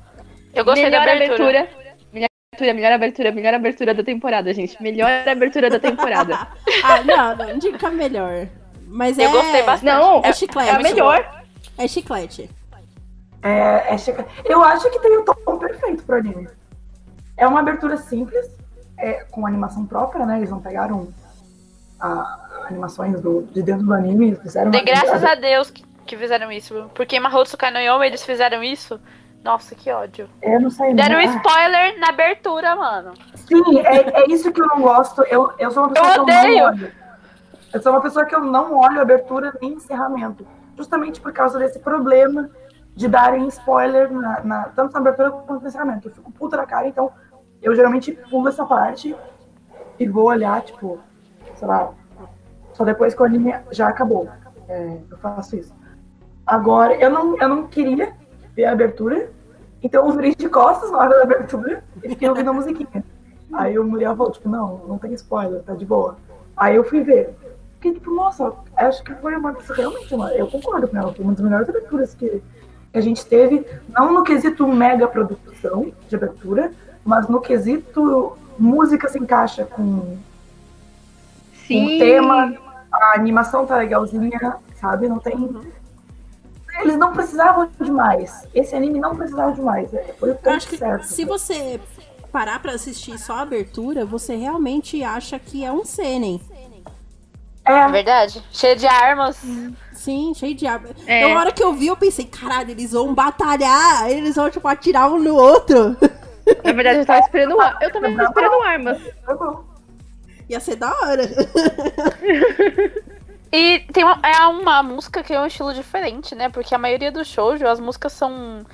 Eu gostei melhor da abertura. abertura. Melhor abertura, melhor abertura, melhor abertura da temporada, gente. Melhor abertura da temporada. Ah, não, não indica melhor. Mas é. Eu gostei bastante. Não, É chiclete. é a melhor. É chiclete. É, é checa- Eu acho que tem o tom perfeito pro anime. É uma abertura simples, é, com animação própria, né? Eles não pegaram a- animações do, de dentro do anime, fizeram De graças a Deus que, que fizeram isso. Porque em Mahotsu Kanoyoma eles fizeram isso. Nossa, que ódio. Eu não sei. Deram né? spoiler na abertura, mano. Sim, é, é isso que eu não gosto. Eu, eu sou uma pessoa Eu que eu odeio. não olho. Eu sou uma pessoa que eu não olho abertura nem encerramento. Justamente por causa desse problema de darem spoiler na, na- tanto na abertura quanto no encerramento. Eu fico puta da cara, então eu geralmente pulo essa parte e vou olhar, tipo, sei lá, só depois que o anime já acabou. É, eu faço isso. Agora, eu não, eu não queria ver a abertura, então eu virei de costas na hora da abertura e fiquei ouvindo a musiquinha. Aí o Muriel falou, tipo, não, não tem spoiler, tá de boa. Aí eu fui ver. fiquei tipo, nossa, acho que foi uma realmente uma. Eu concordo com ela, foi uma das melhores aberturas que, que a gente teve, não no quesito mega produção de abertura, mas no quesito música se encaixa com Sim. o tema, a animação tá legalzinha, sabe? Não tem. Eles não precisavam de mais. Esse anime não precisava de mais. É, Foi o Eu ponto acho que certo. se você parar pra assistir só a abertura, você realmente acha que é um seinen. É É, verdade. Cheio de armas. Sim, cheio de arma. É. Então, a hora que eu vi, eu pensei, caralho, eles vão batalhar, eles vão, tipo, atirar um no outro. Na verdade, eu tava esperando Eu tava esperando armas. foi bom. Ia ser da hora. E tem uma, é uma música que é um estilo diferente, né? Porque a maioria dos shoujo, as músicas são,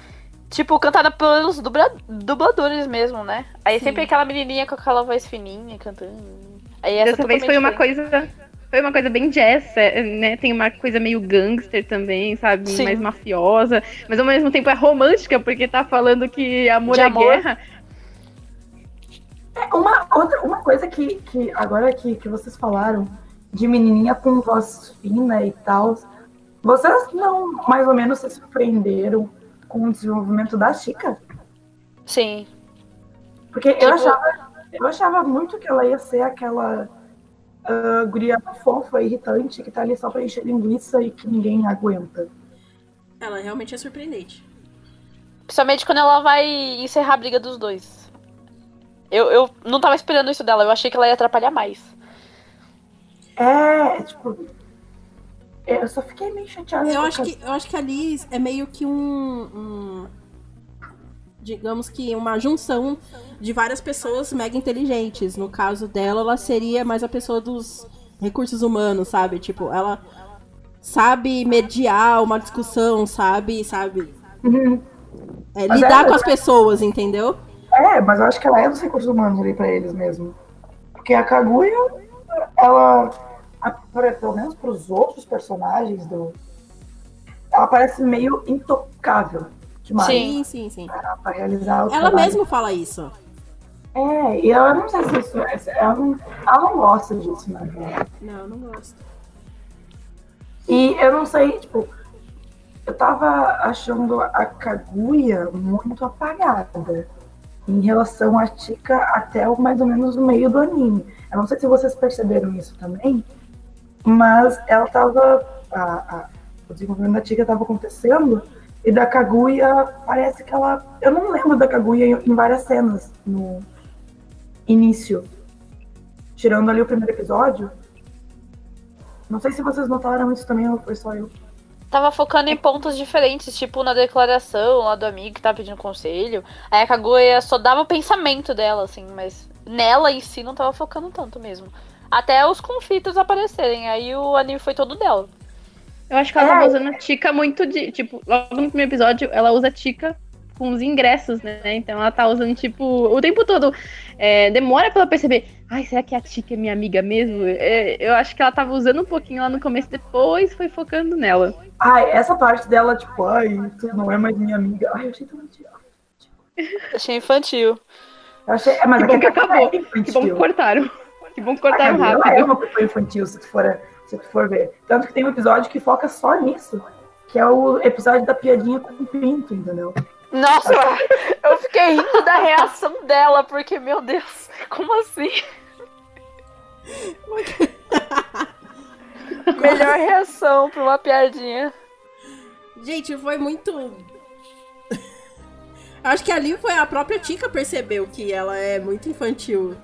tipo, cantadas pelos dubla- dubladores mesmo, né? Aí Sim. sempre aquela menininha com aquela voz fininha cantando. Aí essa Dessa vez foi uma coisa. Foi uma coisa bem jazz, é, né? Tem uma coisa meio gangster também, sabe? Sim. Mais mafiosa. Mas ao mesmo tempo é romântica, porque tá falando que amor De é amor. guerra. É, Uma, outra, uma coisa que, que agora que, que vocês falaram de menininha com voz fina e tal, vocês não mais ou menos se surpreenderam com o desenvolvimento da Chica? Sim. Porque Tipo- eu, achava, eu achava muito que ela ia ser aquela ah, guria fofa, irritante, que tá ali só pra encher linguiça e que ninguém aguenta. Ela realmente é surpreendente. Principalmente quando ela vai encerrar a briga dos dois. Eu, eu não tava esperando isso dela, eu achei que ela ia atrapalhar mais. É, tipo. Eu só fiquei meio chateada. Eu acho que, eu acho que a Liz é meio que um, um- Digamos que uma junção de várias pessoas mega inteligentes. No caso dela, ela seria mais a pessoa dos recursos humanos, sabe? Tipo, ela sabe mediar uma discussão, sabe? Sabe? Uhum. É, lidar com as pessoas, entendeu? É, mas eu acho que ela é dos recursos humanos ali pra eles mesmo. Porque a Kaguya, ela, a- pelo menos pros outros personagens do. Ela parece meio intocável demais Sim. Sim, sim, pra, pra realizar o Ela mesma fala isso. É, e eu não sei se isso. Ela não, ela não gosta disso, na verdade. Não, eu não gosto. E eu não sei, tipo, eu tava achando a Kaguya muito apagada em relação à Tika até o mais ou menos no meio do anime. Eu não sei se vocês perceberam isso também, mas ela tava. a- a- o desenvolvimento da Tika tava acontecendo e da Kaguya parece que ela. Eu não lembro da Kaguya em, em várias cenas no início. Tirando ali o primeiro episódio. Não sei se vocês notaram isso também ou foi só eu. Tava focando em pontos diferentes, tipo na declaração lá do amigo que tava pedindo conselho. Aí a Kaguya só dava o pensamento dela, assim, mas nela em si não tava focando tanto mesmo. Até os conflitos aparecerem, aí o anime foi todo dela. Eu acho que ela É. tava usando a Tika muito de. Tipo, logo no primeiro episódio, ela usa a Tika com os ingressos, né? Então ela tá usando, tipo, o tempo todo. É, demora pra ela perceber. Ai, será que a Tika é minha amiga mesmo? É, eu acho que ela tava usando um pouquinho lá no começo, depois foi focando nela. Ai, essa parte dela, tipo, ai, tu não é mais minha amiga. Ai, eu achei tão infantil. Achei infantil. Eu achei, é, mas Que bom aqui que acabou. é Que bom que cortaram. Que bom que cortaram Camila é rápido. uma pessoa infantil, se tu, for, se tu for ver. Tanto que tem um episódio que foca só nisso. Que é o episódio da piadinha com o pinto, entendeu? Nossa, eu, fiquei rindo da reação dela, porque, meu Deus, como assim? Melhor reação pra uma piadinha. Gente, foi muito. Acho que ali foi a própria Tika percebeu que ela é muito infantil.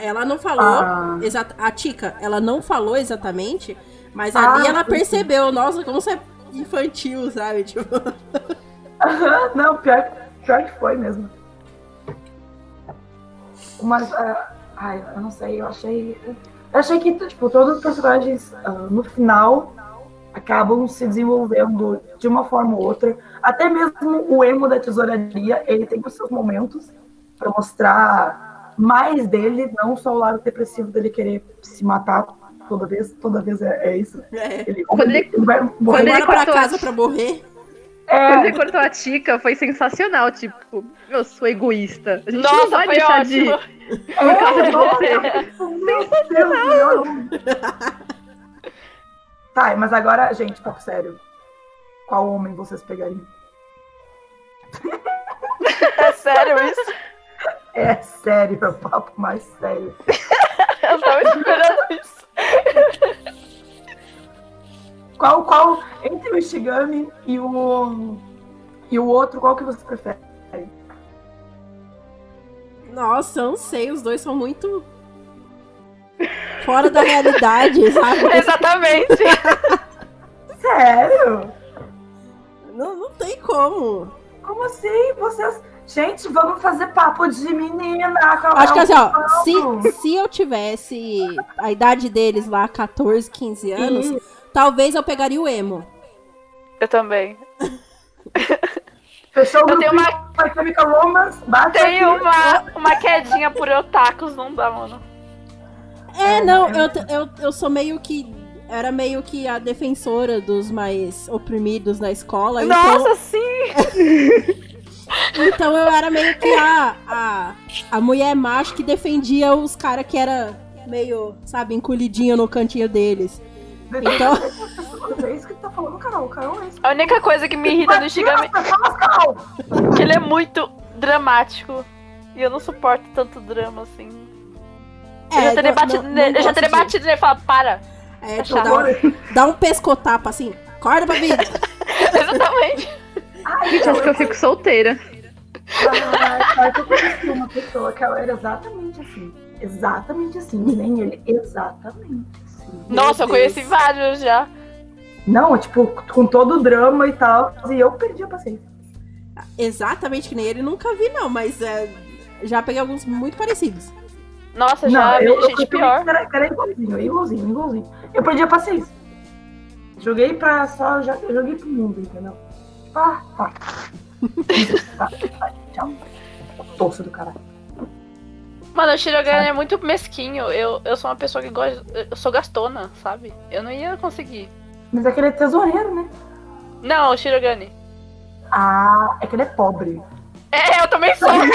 Ela não falou. Ah. A Tika, ela não falou exatamente, mas Ah, ali ela percebeu, nossa, como você é infantil, sabe? Tipo, Não, pior, pior que foi mesmo. Mas, ah, ai, eu não sei, eu achei. Eu achei que, tipo, todos os personagens, ah, no final, acabam se desenvolvendo de uma forma ou outra. Até mesmo o emo da tesouraria, ele tem os seus momentos para mostrar mais dele, não só o lado depressivo dele querer se matar toda vez. Toda vez é, é isso. é. Ele, Quando ele- vai quando morrer. ele Bora pra cortou a casa pra morrer. É, Quando ele cortou a Tica, foi sensacional. Tipo, eu sou egoísta. A gente não Nossa, vai foi deixar ótimo. de. É, nossa, meu Deus, não. Tá, mas agora, gente, papo sério. Qual homem vocês pegariam? É sério isso? É sério, é o papo mais sério. Eu tava esperando isso. Qual, qual, entre o Ishigami e o, e o outro, qual que vocês preferem? Nossa, eu não sei, os dois são muito. Fora da realidade, sabe? Exatamente. Sério? Não, não tem como. Como assim? Vocês. Gente, vamos fazer papo de menina. Acho que assim, ó, se, se eu tivesse a idade deles lá, 14, 15 anos, talvez eu pegaria o emo. Eu também. Fechou o Eu tenho uma, Romance, bate aqui. uma, uma quedinha por otakus, não dá, mano. É, não, eu- eu, eu, sou meio que. Era meio que a defensora dos mais oprimidos na escola. então- Nossa, sim! Então eu era meio que a, a, a mulher macho que defendia os caras que era meio, sabe, encolhidinho no cantinho deles. Então, É isso que tu tá falando, Carol. Carol é isso. A única coisa que me irrita do Shigami é que ele é muito dramático. E eu não suporto tanto drama, assim. eu já teria batido, nele, eu já teria batido nele e falado, para. É, É tipo, chato. dá, um- dá um pescotapa assim, acorda pra vida. Exatamente. Gente, acho que eu fico solteira. Ah, sabe que eu conheci uma pessoa que ela era exatamente assim. Exatamente assim. Nem ele. Exatamente assim. Nossa, eu conheci vários já. Não, tipo, com todo o drama e tal. E eu perdi a paciência. Exatamente que nem ele, nunca vi não, mas é, já peguei alguns muito parecidos. Nossa, Não, já vi eu, eu gente percebi pior. Era, era igualzinho, igualzinho, igualzinho. Eu perdi a paciência. Joguei pra só. já- Eu joguei pro mundo, entendeu? Ah, tá. tá, tá, tchau. Torço do caralho. Mano, o Shirogane é muito mesquinho. Eu, eu sou uma pessoa que gosta. Eu sou gastona, sabe? Eu não ia conseguir. Mas é que ele é tesoureiro, né? Não, o Shirogane. Ah, é que ele é pobre. É, eu também sou. ele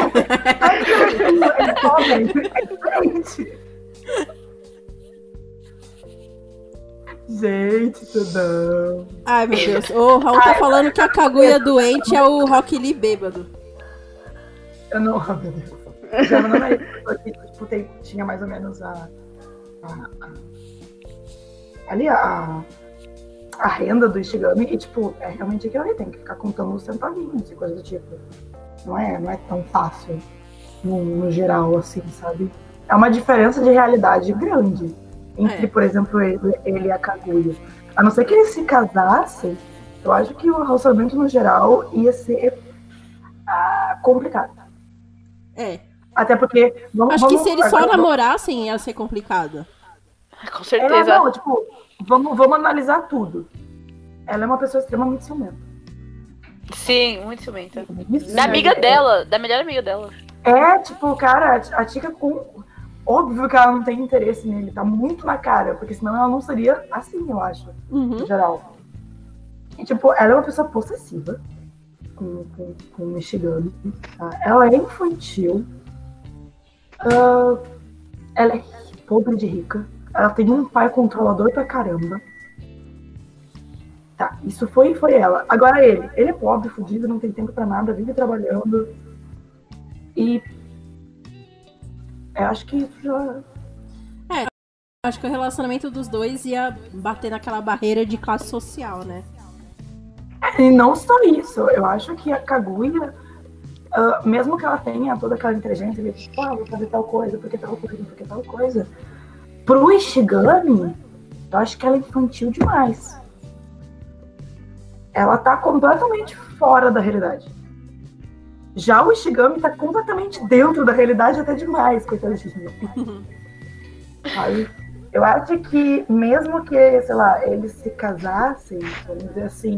é pobre. É diferente. Gente, tudão. Ai, meu Deus. O Raul tá falando que a Kaguya doente é o Rock Lee bêbado. Eu não. oh, meu Deus. Já é tipo, tinha mais ou menos a. a- a- ali a. a renda do Ishigami e, tipo, é realmente aquilo ali, tem que ficar contando os centavinhos e coisa do tipo. Não é, não é tão fácil no, no geral, assim, sabe? É uma diferença de realidade grande entre, É. por exemplo, ele, ele e a Kaguya. A não ser que eles se casassem, eu acho que o relacionamento no geral ia ser ah, complicado. É. Até porque. Vamos, Acho que vamos- se eles só namorassem ia ser complicado. Com Ela certeza. não, tipo, vamos, vamos analisar tudo. Ela é uma pessoa extremamente ciumenta. Sim, muito ciumenta. Isso, Da amiga é- dela, da melhor amiga dela. É, tipo, cara, a Tika com. Óbvio que ela não tem interesse nele, tá muito na cara, porque senão ela não seria assim, eu acho, Uhum. no geral. E, tipo, ela é uma pessoa possessiva com, com, com o Michigami. Tá? Ela é infantil. Ah, ela é pobre de rica. Ela tem um pai controlador pra caramba. Tá, isso foi foi ela. Agora ele. Ele é pobre, fudido, não tem tempo pra nada, vive trabalhando. E. Eu acho que isso já. Acho que o relacionamento dos dois ia bater naquela barreira de classe social, né? E não só isso, eu acho que a Kaguya, ah, mesmo que ela tenha toda aquela inteligência de tipo, ah, vou fazer tal coisa, porque tal coisa, porque tal coisa, pro Ishigami, eu acho que ela é infantil demais. Ela tá completamente fora da realidade. Já o Ishigami tá completamente dentro da realidade até demais, coitadinho. Sabe? Eu acho que mesmo que, sei lá, eles se casassem, vamos dizer assim,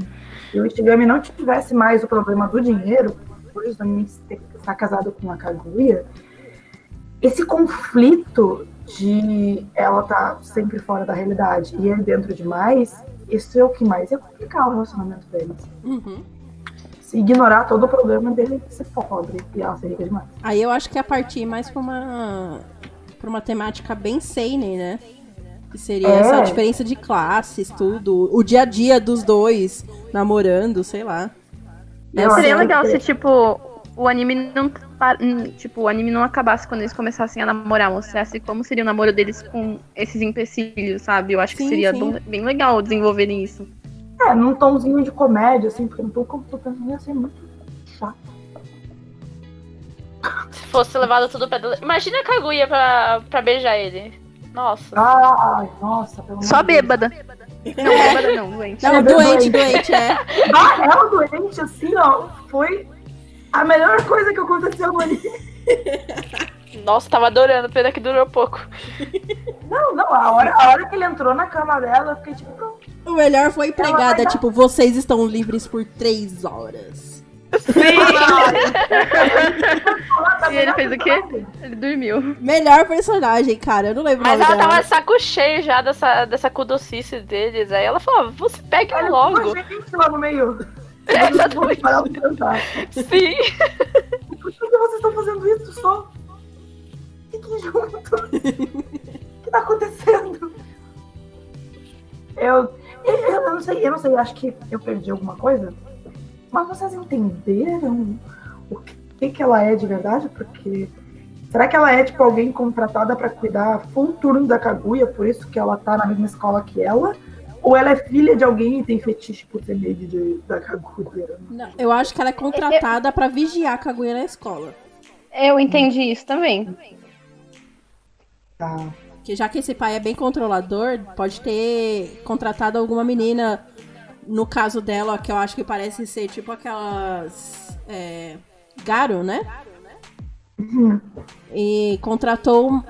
e o Ishigami não tivesse mais o problema do dinheiro, por justamente ter- estar casado com a Kaguya, esse conflito de ela estar sempre fora da realidade e ele dentro demais, isso é o que mais ia complicar o relacionamento deles. Uhum. se ignorar todo o problema dele ser pobre e ela ser rica demais. Aí eu acho que é partir mais pra uma, pra uma temática bem seinen, né? Que seria É. essa diferença de classes, tudo. O dia a dia dos dois namorando, sei lá. Eu Seria ser- que- legal se, tipo, o anime não. Tipo, o anime não acabasse quando eles começassem a namorar, mostrasse como seria o namoro deles com esses empecilhos, sabe? Eu acho que Sim, seria sim. bom- bem legal desenvolverem isso. É, num tomzinho de comédia, assim, porque não tô, tô pensando ia ser muito chato. Se fosse levado tudo pra. Imagina a Kaguya pra, pra beijar ele. Nossa. Ai, nossa, pelo Só de Deus. bêbada. Não, bêbada não, doente. Não, É doente, doente. é. Ah, ela doente, assim, ó, foi a melhor coisa que aconteceu anime. Nossa, tava adorando, pena que durou pouco. Não, não, a hora, a hora que ele entrou na cama dela, eu fiquei tipo, pronto. O melhor foi empregada, tipo, vocês estão livres por três horas. E ele fez o quê? Ele dormiu. Melhor personagem, cara. Eu não lembro Mas nome ela dela. tava saco cheio já dessa, dessa cudocice deles. Aí ela falou: você pega Olha, logo. gente lá no meio. É, exatamente. Sim. Por que, que vocês estão fazendo isso só? Fiquem juntos. O que tá acontecendo? Eu, eu, eu não sei, eu não sei, acho que eu perdi alguma coisa. Mas vocês entenderam o que, que ela é de verdade? Porque será que ela é tipo alguém contratada pra cuidar full turno da Kaguya, por isso que ela tá na mesma escola que ela? Ou ela é filha de alguém e tem fetiche por ser maid de, da Kaguya? Não, eu acho que ela é contratada pra vigiar a Kaguya na escola. Eu entendi isso também. Tá. Porque já que esse pai é bem controlador, pode ter contratado alguma menina, no caso dela, que eu acho que parece ser tipo aquelas. É, Garo, né? Uhum. E contratou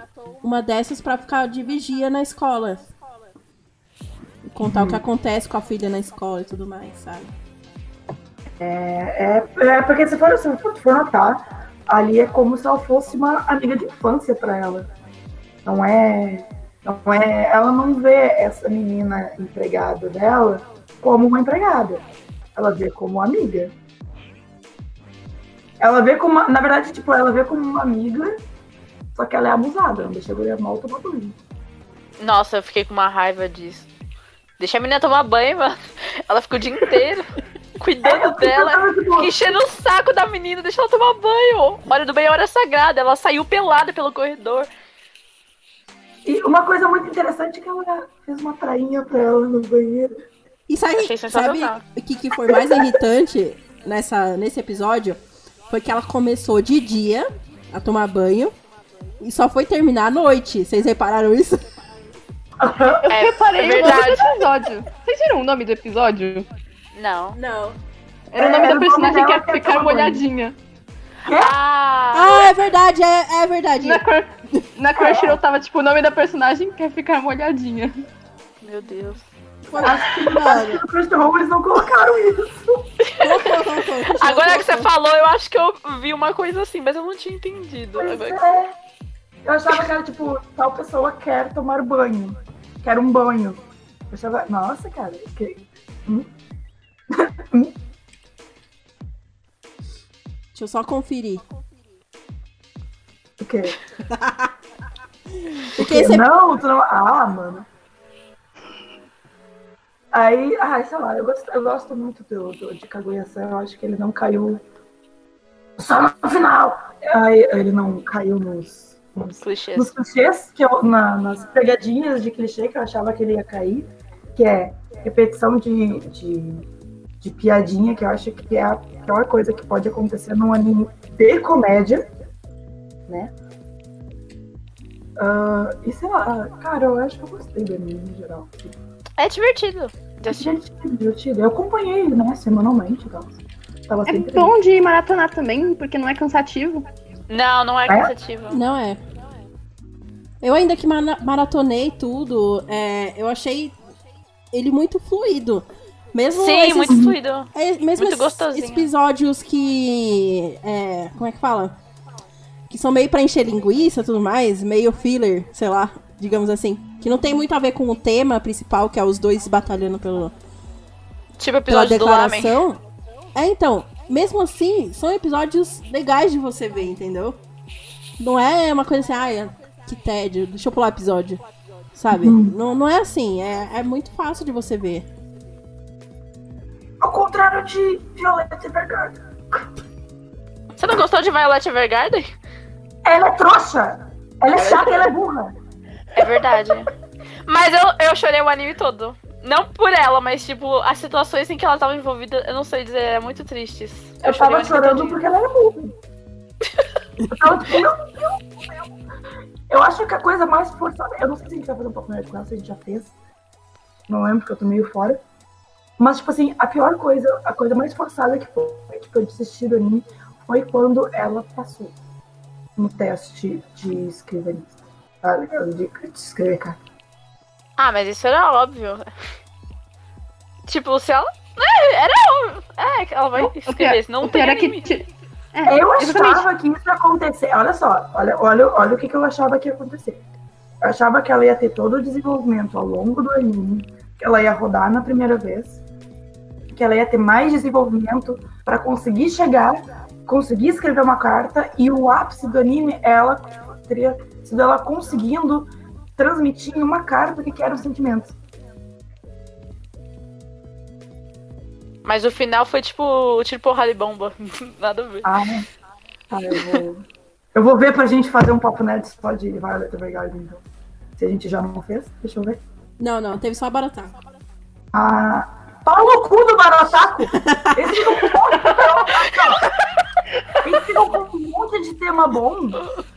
uma dessas pra ficar de vigia na escola. E contar o que acontece com a filha na escola e tudo mais, sabe? É, é porque se for, se for notar, ali é como se ela fosse uma amiga de infância pra ela. Não é, não é. Ela não vê essa menina empregada dela como uma empregada. Ela vê como uma amiga. Ela vê como. Na verdade, tipo, ela vê como uma amiga, só que ela é abusada, não deixa a mulher mal tomar banho. Nossa, eu fiquei com uma raiva disso. Deixa a menina tomar banho, mano. Ela ficou o dia inteiro cuidando dela. Ela, tipo, Fica enchendo o saco da menina, deixa ela tomar banho. Hora do banho é hora sagrada. Ela saiu pelada pelo corredor. E uma coisa muito interessante é que ela fez uma prainha pra ela no banheiro. E sabe, sabe o que, que foi mais irritante nessa, nesse episódio? Foi que ela começou de dia a tomar banho e só foi terminar à noite. Vocês repararam isso? Eu É, reparei é no nome do verdade. episódio. Vocês viram o nome do episódio? Não. Não. Era o nome É, da personagem que dela é que ficar molhadinha. Ah! Ah, é verdade, é, é verdade. Na, Cor... Na Crunchyroll tava tipo o nome da personagem quer ficar molhadinha. Meu Deus. Foi, mano. No Crunchyroll eles não colocaram isso. Agora que você falou, eu acho que eu vi uma coisa assim, mas eu não tinha entendido. É. Eu achava que era tipo, tal pessoa quer tomar banho. Quer um banho. Eu achava, nossa, cara, que... Deixa eu só conferir. o quê? Porque esse Não, tu não. Ah, mano. Aí, ai, sei lá, eu gosto, eu gosto muito do, do, de Kaguya-san, eu acho que ele não caiu só no final. Aí, ele não caiu nos, nos Clichês. nos clichês, que eu, na- nas pegadinhas de clichê que eu achava que ele ia cair, que é repetição de, de, de piadinha, que eu acho que é a pior coisa que pode acontecer num anime de comédia, né? Ah, e sei lá, cara, eu acho que eu gostei do anime no geral. É divertido. assistir. Divertido, divertido. Eu acompanhei ele, né, semanalmente e tal. Tava É sempre bom de maratonar também, porque não é cansativo. Não, não é É? cansativo. Não é. Eu ainda que maratonei tudo, é, eu achei ele muito fluido. Mesmo Sim, esses, muito fluido. é, mesmo muito esses gostosinho. episódios que. é, como é que fala? Que são meio pra encher linguiça e tudo mais, meio filler, sei lá, digamos assim. Que não tem muito a ver com o tema principal, que é os dois batalhando pelo, Tipo pela episódio do Lamen. declaração. É, então, mesmo assim, são episódios legais de você ver, entendeu? Não é uma coisa assim, ai, que tédio, deixa eu pular episódio. Sabe? Uhum. Não, não é assim, é, é muito fácil de você ver. Ao contrário de Violeta Evergarden. Você não gostou de Violet Evergarden? Ela é trouxa. Ela é chata e ela é burra. É verdade. mas eu, eu chorei o anime todo. Não por ela, mas tipo, as situações em que ela tava envolvida, eu não sei dizer, é muito tristes. Eu o tava chorando porque ela era burra. Eu tava tipo, meu Deus do céu. Eu acho que a coisa mais forçada. Eu não sei se a gente vai fazer um pouco melhor com ela, se a gente já fez. Não lembro, porque eu tô meio fora. Mas, tipo assim, a pior coisa, a coisa mais forçada que foi, tipo, eu desisti do anime foi quando ela passou no teste de escrivanista. Tá ligado? De, escrever carta. Ah, mas isso era óbvio. Tipo, se ela. É, era óbvio. É, que ela vai escrever, senão não tem pior é que. ti- É, Eu exatamente. achava que isso ia acontecer. Olha só, olha, olha, olha o que, que eu achava que ia acontecer. Eu achava que ela ia ter todo o desenvolvimento ao longo do anime, que ela ia rodar na primeira vez, que ela ia ter mais desenvolvimento para conseguir chegar, conseguir escrever uma carta, e o ápice do anime ela teria sido ela conseguindo transmitir em uma carta o que eram os sentimentos. Mas o final foi tipo tiro porrada e bomba. Nada a ver. Ah, né? Ah, eu vou. Eu vou ver pra gente fazer um papo nerd só de Violet Evergarden, então. Se a gente já não fez, deixa eu ver. Não, não, teve só a Baratá. Ah, pau no cu do Barotaco! Esse ficou com Esse ficou com um monte de tema bom.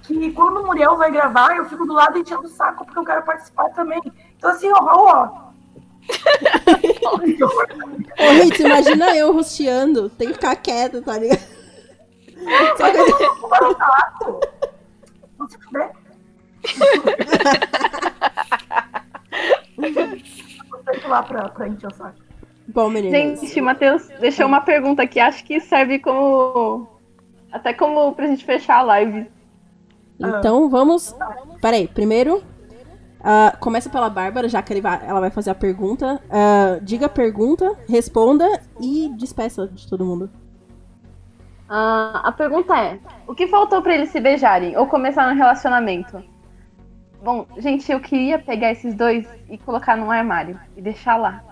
Que quando o Muriel vai gravar, eu fico do lado enchendo o saco porque eu quero participar também. Então assim, ó, ó. Ô, Ritz, imagina eu rosteando, tem que ficar quieta, tá ligado? Só que O Barotaco! Não se fuder. Vou lá pra, pra encher o saco. Bom, meninas. Gente, Matheus deixou uma pergunta que acho que serve como. Até como pra gente fechar a live. Então vamos. Peraí, primeiro. ah, começa pela Bárbara, já que ele vai- ela vai fazer a pergunta. Ah, diga a pergunta, responda e despeça de todo mundo. Ah, a pergunta é: o que faltou pra eles se beijarem ou começar um relacionamento? Bom, gente, eu queria pegar esses dois e colocar num armário e deixar lá.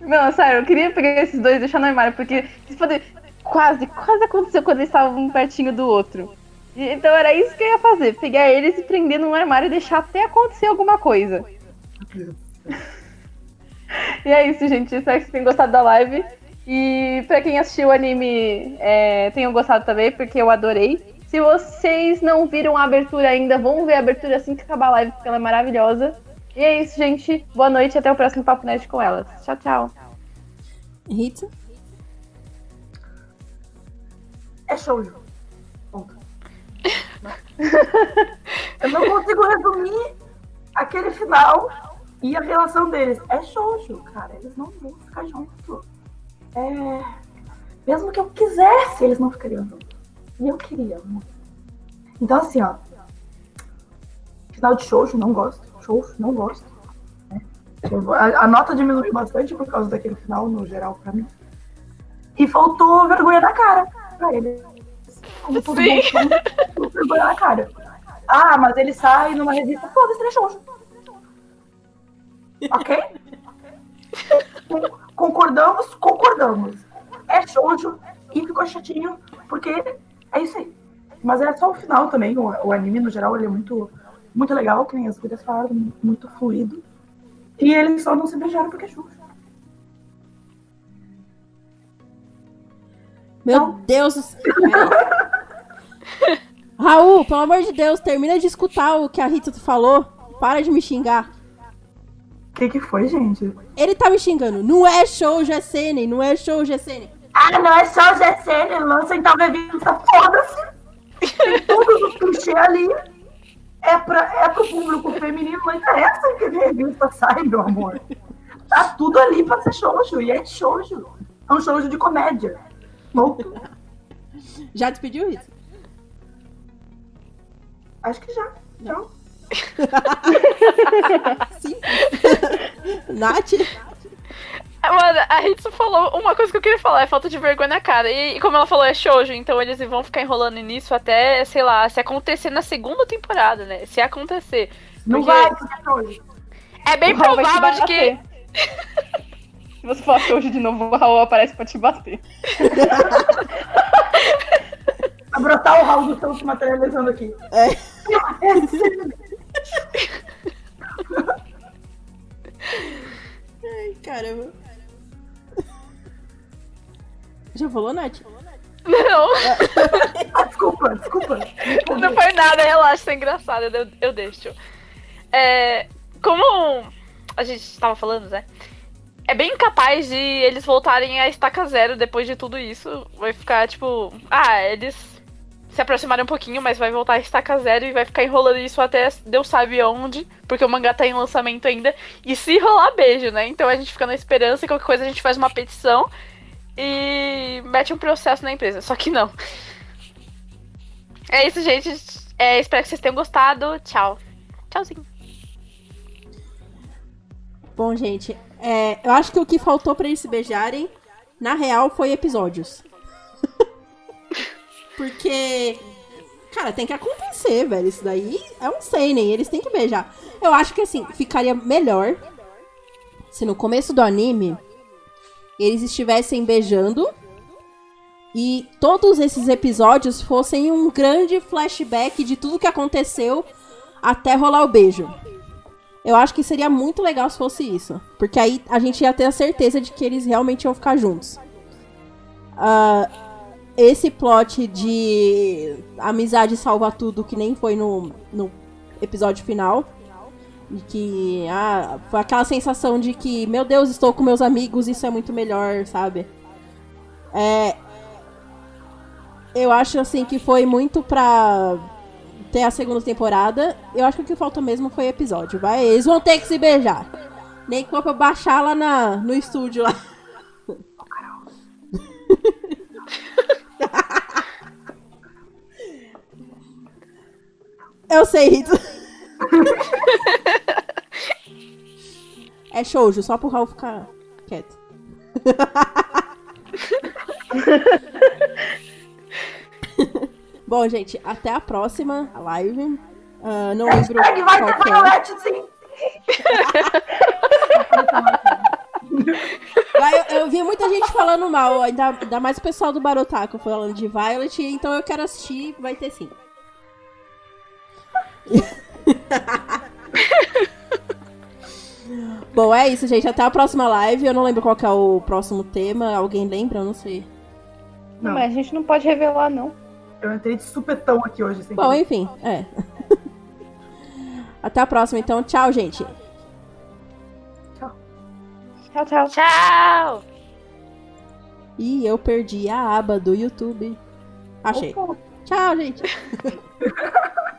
Não, sério, eu queria pegar esses dois e deixar no armário, porque vocês podem. Quase, quase aconteceu quando eles estavam um pertinho do outro. Então era isso que eu ia fazer: pegar eles e prender num armário e deixar até acontecer alguma coisa. E é isso, gente. Espero que vocês tenham gostado da live. E pra quem assistiu o anime, é, tenham gostado também, porque eu adorei. Se vocês não viram a abertura ainda, vão ver a abertura assim que acabar a live, porque ela é maravilhosa. E é isso, gente. Boa noite e até o próximo Papo Nerd com elas. Tchau, tchau. Ritz? É shoujo. Ponto. Eu não consigo resumir aquele final e a relação deles. É shoujo, cara. Eles não vão ficar juntos. É... Mesmo que eu quisesse, eles não ficariam juntos. E eu queria. Então, assim, ó. Final de shoujo, não gosto. Shoujo, não gosto. vou- A, a nota diminuiu bastante por causa daquele final, no geral, pra mim. E faltou vergonha na cara pra ele. Como todo Sim. bom vergonha na cara. Ah, mas ele sai numa revista. Foda-se, ele é shoujo. Ok? Con- Concordamos, concordamos. É shoujo e ficou chatinho, porque é isso aí. Mas é só o final também. O, o anime, no geral, ele é muito, muito legal, que nem as gurias falaram, muito fluido. E eles só não se beijaram porque é shoujo. Meu Não. Deus do céu. Raul, pelo amor de Deus, termina de escutar o que a Rita falou. Para de me xingar. O que, que foi, gente? Ele tá me xingando. Não é show GSN, não é show GSN. Ah, não é só o GCN, lança tal revista, foda-se. Tem todos os clichês ali. É, pra, é pro público feminino, não interessa que revista sai, meu amor. Tá tudo ali pra ser shoujo, e é shoujo. É um shoujo de comédia. Louco. Já despediu, Rita? Acho que já. Então, Sim. Nath? Mano, a gente falou uma coisa que eu queria falar, é falta de vergonha na cara. E, e como ela falou, é shoujo, então eles vão ficar enrolando nisso até, sei lá, se acontecer na segunda temporada, né? Se acontecer. Não Porque- vai, porque é hoje. É bem provável de que. Se você falar hoje de novo, o Raul aparece pra te bater. Vai brotar o Raul do céu se materializando aqui. É. Ai, caramba. Já falou, Nath? Não, Ah, desculpa, desculpa. não foi nada, relaxa, é engraçado, eu, eu deixo. É, como a gente tava falando, né? É bem capaz de eles voltarem a estaca zero depois de tudo isso. Vai ficar tipo. Ah, eles se aproximaram um pouquinho, mas vai voltar a estaca zero e vai ficar enrolando isso até Deus sabe onde, porque o mangá tá em lançamento ainda. E se rolar, beijo, né? Então a gente fica na esperança e qualquer coisa a gente faz uma petição e mete um processo na empresa. Só que não. É isso, gente. É, espero que vocês tenham gostado. Tchau. Tchauzinho. Bom, gente, é, eu acho que o que faltou pra eles se beijarem, na real, foi episódios. Porque, cara, tem que acontecer, velho. Isso daí é um seinen, eles têm que beijar. Eu acho que, assim, ficaria melhor se no começo do anime eles estivessem beijando e todos esses episódios fossem um grande flashback de tudo que aconteceu até rolar o beijo. Eu acho que seria muito legal se fosse isso. Porque aí a gente ia ter a certeza de que eles realmente iam ficar juntos. Ah, esse plot de amizade salva tudo, que nem foi no, no episódio final. E que ah, foi aquela sensação de que, meu Deus, estou com meus amigos, isso é muito melhor, sabe? É. Eu acho assim que foi muito pra ter a segunda temporada. Eu acho que o que falta mesmo foi episódio. Vai, eles vão ter que se beijar. Nem que for pra baixar lá na, no estúdio lá. Eu sei, Rito. É shoujo, só pro Raul ficar quieto. Bom, gente, até a próxima live. Ah, não lembro Hashtag vai ter que é. Violet, sim. Vai, eu, eu vi muita gente falando mal, ainda, ainda mais o pessoal do Barotaco falando de Violet, então eu quero assistir, vai ter sim. Bom, é isso, gente. Até a próxima live. Eu não lembro qual que é o próximo tema. Alguém lembra? Eu não sei. Não. Mas a gente não pode revelar, não. Eu entrei de supetão aqui hoje, sem Bom, querer. enfim, é. Até a próxima, então. Tchau, gente. Tchau, tchau. Tchau! Ih, eu perdi a aba do YouTube. Achei. Opa. Tchau, gente.